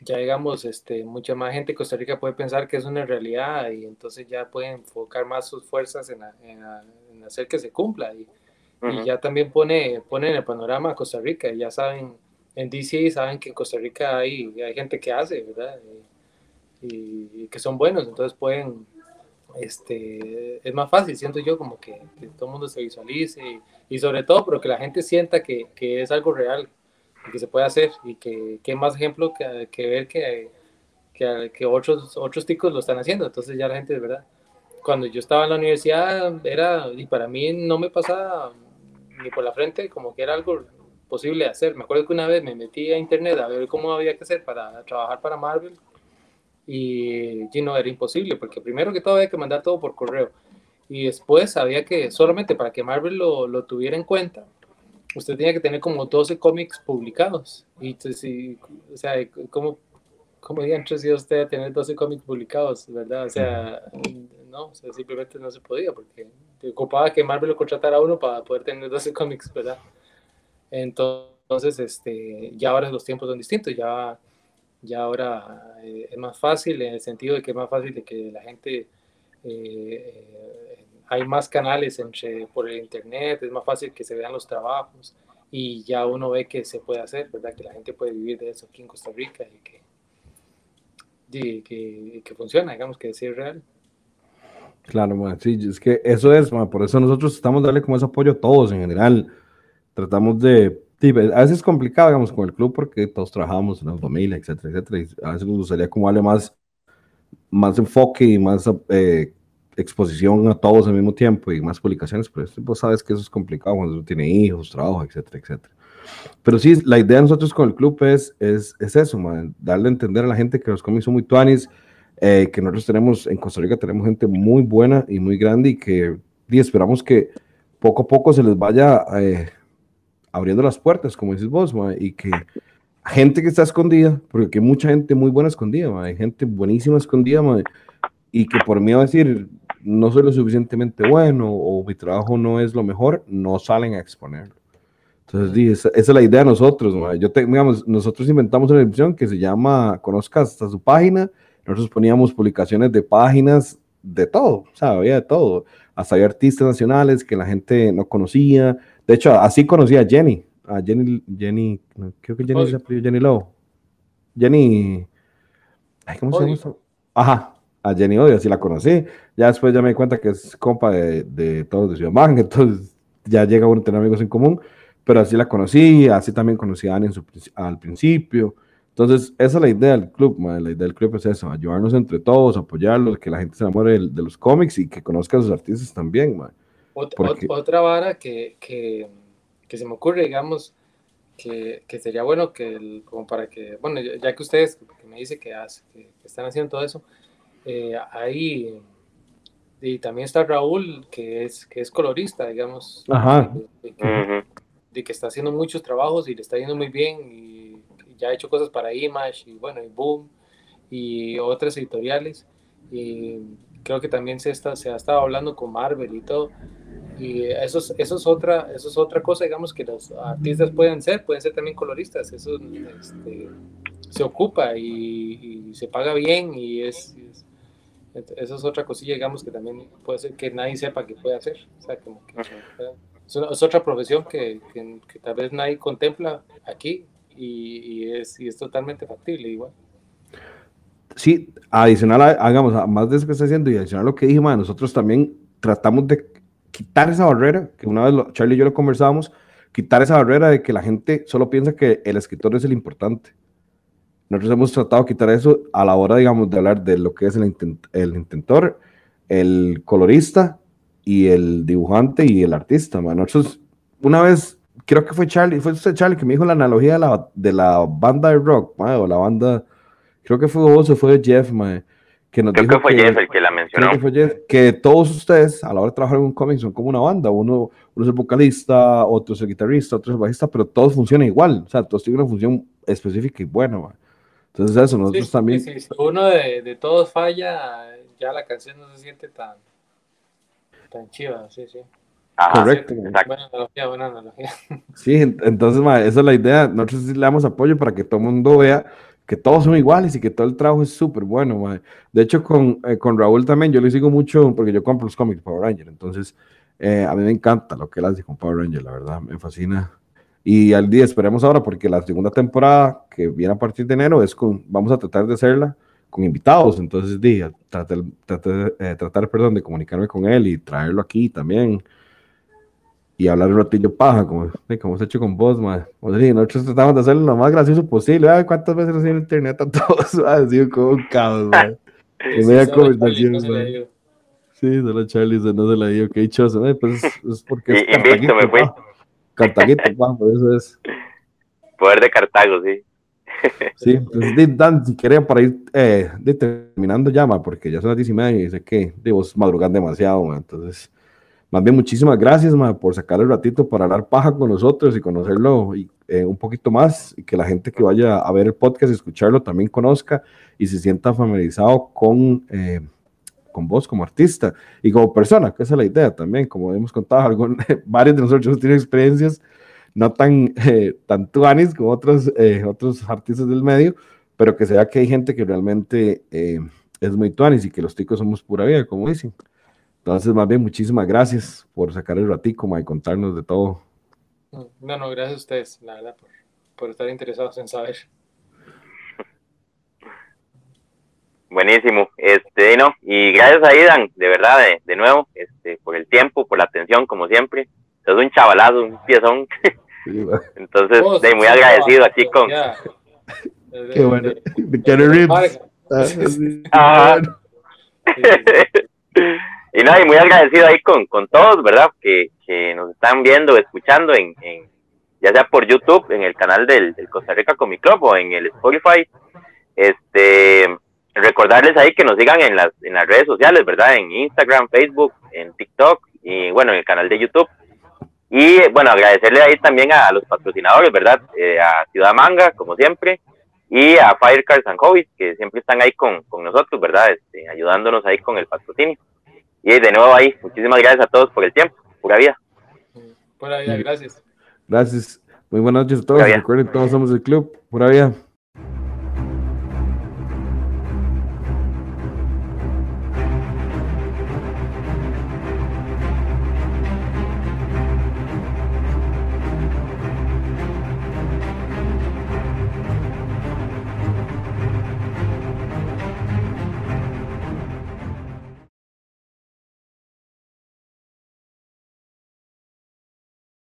ya digamos, este, mucha más gente en Costa Rica puede pensar que es una realidad y entonces ya puede enfocar más sus fuerzas en, en, hacer que se cumpla y, y, ya también pone, pone en el panorama a Costa Rica, ya saben en DC saben que en Costa Rica hay, hay gente que hace, ¿verdad? Y, que son buenos, entonces pueden, este, es más fácil, siento yo, como que, todo el mundo se visualice y, sobre todo, pero que la gente sienta que, que, es algo real y que se puede hacer y que, que más ejemplo que, que ver que, que, que, otros, otros ticos lo están haciendo, entonces ya la gente, verdad, cuando yo estaba en la universidad era, y para mí no me pasaba ni por la frente, como que era algo posible hacer. Me acuerdo que una vez me metí a internet a ver cómo había que hacer para trabajar para Marvel y, no, era imposible porque primero que todo había que mandar todo por correo y después había que, solamente para que Marvel lo, lo tuviera en cuenta, usted tenía que tener como 12 cómics publicados. Y entonces, o sea, ¿cómo, cómo si usted a tener 12 cómics publicados, verdad? O sea, no, simplemente no se podía porque ocupaba que Marvel lo contratara a uno para poder tener 12 cómics, ¿verdad? Entonces, este, ya ahora los tiempos son distintos, ya, ya ahora eh, es más fácil en el sentido de que es más fácil de que la gente, eh, eh, hay más canales entre, por el internet, es más fácil que se vean los trabajos y ya uno ve que se puede hacer, ¿verdad? Que la gente puede vivir de eso aquí en Costa Rica y que, que, funciona, digamos que es real.
Claro, man, sí, es que eso es, por eso nosotros estamos darle como ese apoyo a todos en general. Tratamos de, a veces es complicado, digamos, con el club porque todos trabajamos en la familia, etcétera, etcétera, y a veces nos gustaría como darle más, más enfoque y más eh, exposición a todos al mismo tiempo y más publicaciones, pero vos sabes que eso es complicado cuando uno tiene hijos, trabajo, etcétera, etcétera. Pero sí, la idea de nosotros con el club es, es, es eso, man, darle a entender a la gente que los cómics son muy tuanis, eh, que nosotros tenemos en Costa Rica, tenemos gente muy buena y muy grande y que y esperamos que poco a poco se les vaya eh, abriendo las puertas, como dices vos, y que gente que está escondida, porque hay mucha gente muy buena escondida, hay gente buenísima escondida, y que por miedo a decir no soy lo suficientemente bueno o mi trabajo no es lo mejor, no salen a exponerlo. Entonces, esa, es la idea de nosotros. Yo digamos, nosotros inventamos una edición que se llama Conozca hasta su página nosotros poníamos publicaciones de páginas de todo, o sea, había de todo. Hasta había artistas nacionales que la gente no conocía. De hecho, así conocía a Jenny. A Jenny, Jenny, creo que Jenny se Jenny Lowe. Jenny, ¿cómo se llama? Ajá, a Jenny Odio, así la conocí. Ya después ya me di cuenta que es compa de, de todos de Ciudad Mag, entonces ya llega uno a tener amigos en común, pero así la conocí, así también conocí a Annie al principio. Entonces, esa es la idea del club, la idea del club es eso, ayudarnos entre todos, apoyarlos, que la gente se enamore de, los cómics y que conozca a sus artistas también.
Otra vara que, que, que, se me ocurre, digamos, que, que sería bueno que, como para que, bueno, ya que ustedes que me dice que, hace, que, están haciendo todo eso, eh, ahí, y también está Raúl, que es, que es colorista, digamos,
Ajá.
De, que está haciendo muchos trabajos y le está yendo muy bien y ya ha hecho cosas para Image y bueno, y Boom y otras editoriales. Y creo que también se, está, se ha estado hablando con Marvel y todo. Y eso es, eso es, otra, eso es otra cosa, digamos, que los artistas pueden ser, pueden ser también coloristas. Eso este, se ocupa y, se paga bien y es, eso es otra cosilla, digamos, que también puede ser que nadie sepa que puede hacer. O sea, como que, es, otra profesión que, que, que, tal vez nadie contempla aquí y, es, y es totalmente factible igual.
Sí, adicional, a, hagamos, más de eso que está haciendo y adicional a lo que dije, nosotros también tratamos de quitar esa barrera, que una vez Charlie y yo lo conversábamos, quitar esa barrera de que la gente solo piensa que el escritor es el importante. Nosotros hemos tratado de quitar eso a la hora, digamos, de hablar de lo que es el, el intentor, el colorista y el dibujante y el artista. Nosotros, una vez creo que fue Charlie, fue usted Charlie que me dijo la analogía de la, de la banda de rock, o la banda, creo que fue vos o fue Jeff, que nos
creo
dijo
que fue Jeff el que la mencionó.
Que, fue Jeff, que, todos ustedes a la hora de trabajar en un cómic son como una banda, uno, uno es el vocalista, otro es el guitarrista, otro es el bajista, pero todos funcionan igual, o sea, todos tienen una función específica y buena. Entonces eso, nosotros también...
si uno de, de todos falla, ya la canción no se siente tan, tan chiva, sí, sí.
Correcto.
Buena analogía, buena analogía.
Sí, entonces, esa es la idea. Nosotros sí le damos apoyo para que todo el mundo vea que todos son iguales y que todo el trabajo es súper bueno. De hecho, con, eh, con Raúl también, yo le sigo mucho porque yo compro los cómics Power Ranger. Entonces, eh, a mí me encanta lo que él hace con Power Ranger, la verdad, me fascina. Y al día esperemos ahora porque la segunda temporada que viene a partir de enero es con, vamos a tratar de hacerla con invitados. Entonces, día tratar, tratar, eh, tratar perdón, de comunicarme con él y traerlo aquí también y hablar un ratillo paja, como, como se ha hecho con vos, man. nosotros tratamos de hacerlo lo más gracioso posible. Ay, ¿Cuántas veces nos en internet a todos? Ha sido como un caos. Sí, media conversación, no Sí, solo Charlie no se la dio, qué dichoso, ¿no? Pues es porque es
Invicto me fue.
Cartaguito, por eso es.
Poder de Cartago, sí.
Sí, pues Dan, si quieren para ir eh, terminando ya, man, porque ya son las diez y media y sé que vos madrugan demasiado, man, entonces más bien, muchísimas gracias ma, por sacar el ratito para hablar paja con nosotros y conocerlo y, eh, un poquito más y que la gente que vaya a ver el podcast y escucharlo también conozca y se sienta familiarizado con, eh, con vos como artista y como persona, que esa es la idea también. Como hemos contado, algún, varios de nosotros tienen experiencias no tan, eh, tan tuanis como otros, eh, otros artistas del medio, pero que sea que hay gente que realmente es muy tuanis y que los ticos somos pura vida, como dicen. Entonces, más bien, muchísimas gracias por sacar el ratico y contarnos de todo.
No, no, gracias a ustedes, la verdad, por, por estar interesados en saber.
Buenísimo. Este, Y no, y gracias a Idan, de verdad, de, de nuevo, este, por el tiempo, por la atención, como siempre. Es un chavalazo, un piezón. Entonces,
Vos,
de muy
sí,
agradecido aquí con.
Qué bueno. De Keanu Reeves. Ah, sí,
Ah. Y no, y muy agradecido ahí con, con todos, ¿verdad? Que, que nos están viendo, escuchando, en, en, ya sea por YouTube, en el canal del, del Costa Rica Comic Club o en el Spotify. Este, recordarles ahí que nos sigan en las, en las redes sociales, ¿verdad? En Instagram, Facebook, en TikTok y bueno, en el canal de YouTube. Y bueno, agradecerle ahí también a, los patrocinadores, ¿verdad? Eh, a Ciudad Manga, como siempre, y a Firecars and Hobbies, que siempre están ahí con, con nosotros, ¿verdad? Este, ayudándonos ahí con el patrocinio. Y de nuevo ahí, muchísimas gracias a todos por el tiempo, pura vida.
Pura vida, gracias.
Gracias. Muy buenas noches a todos. Recuerden, todos somos el club. Pura vida.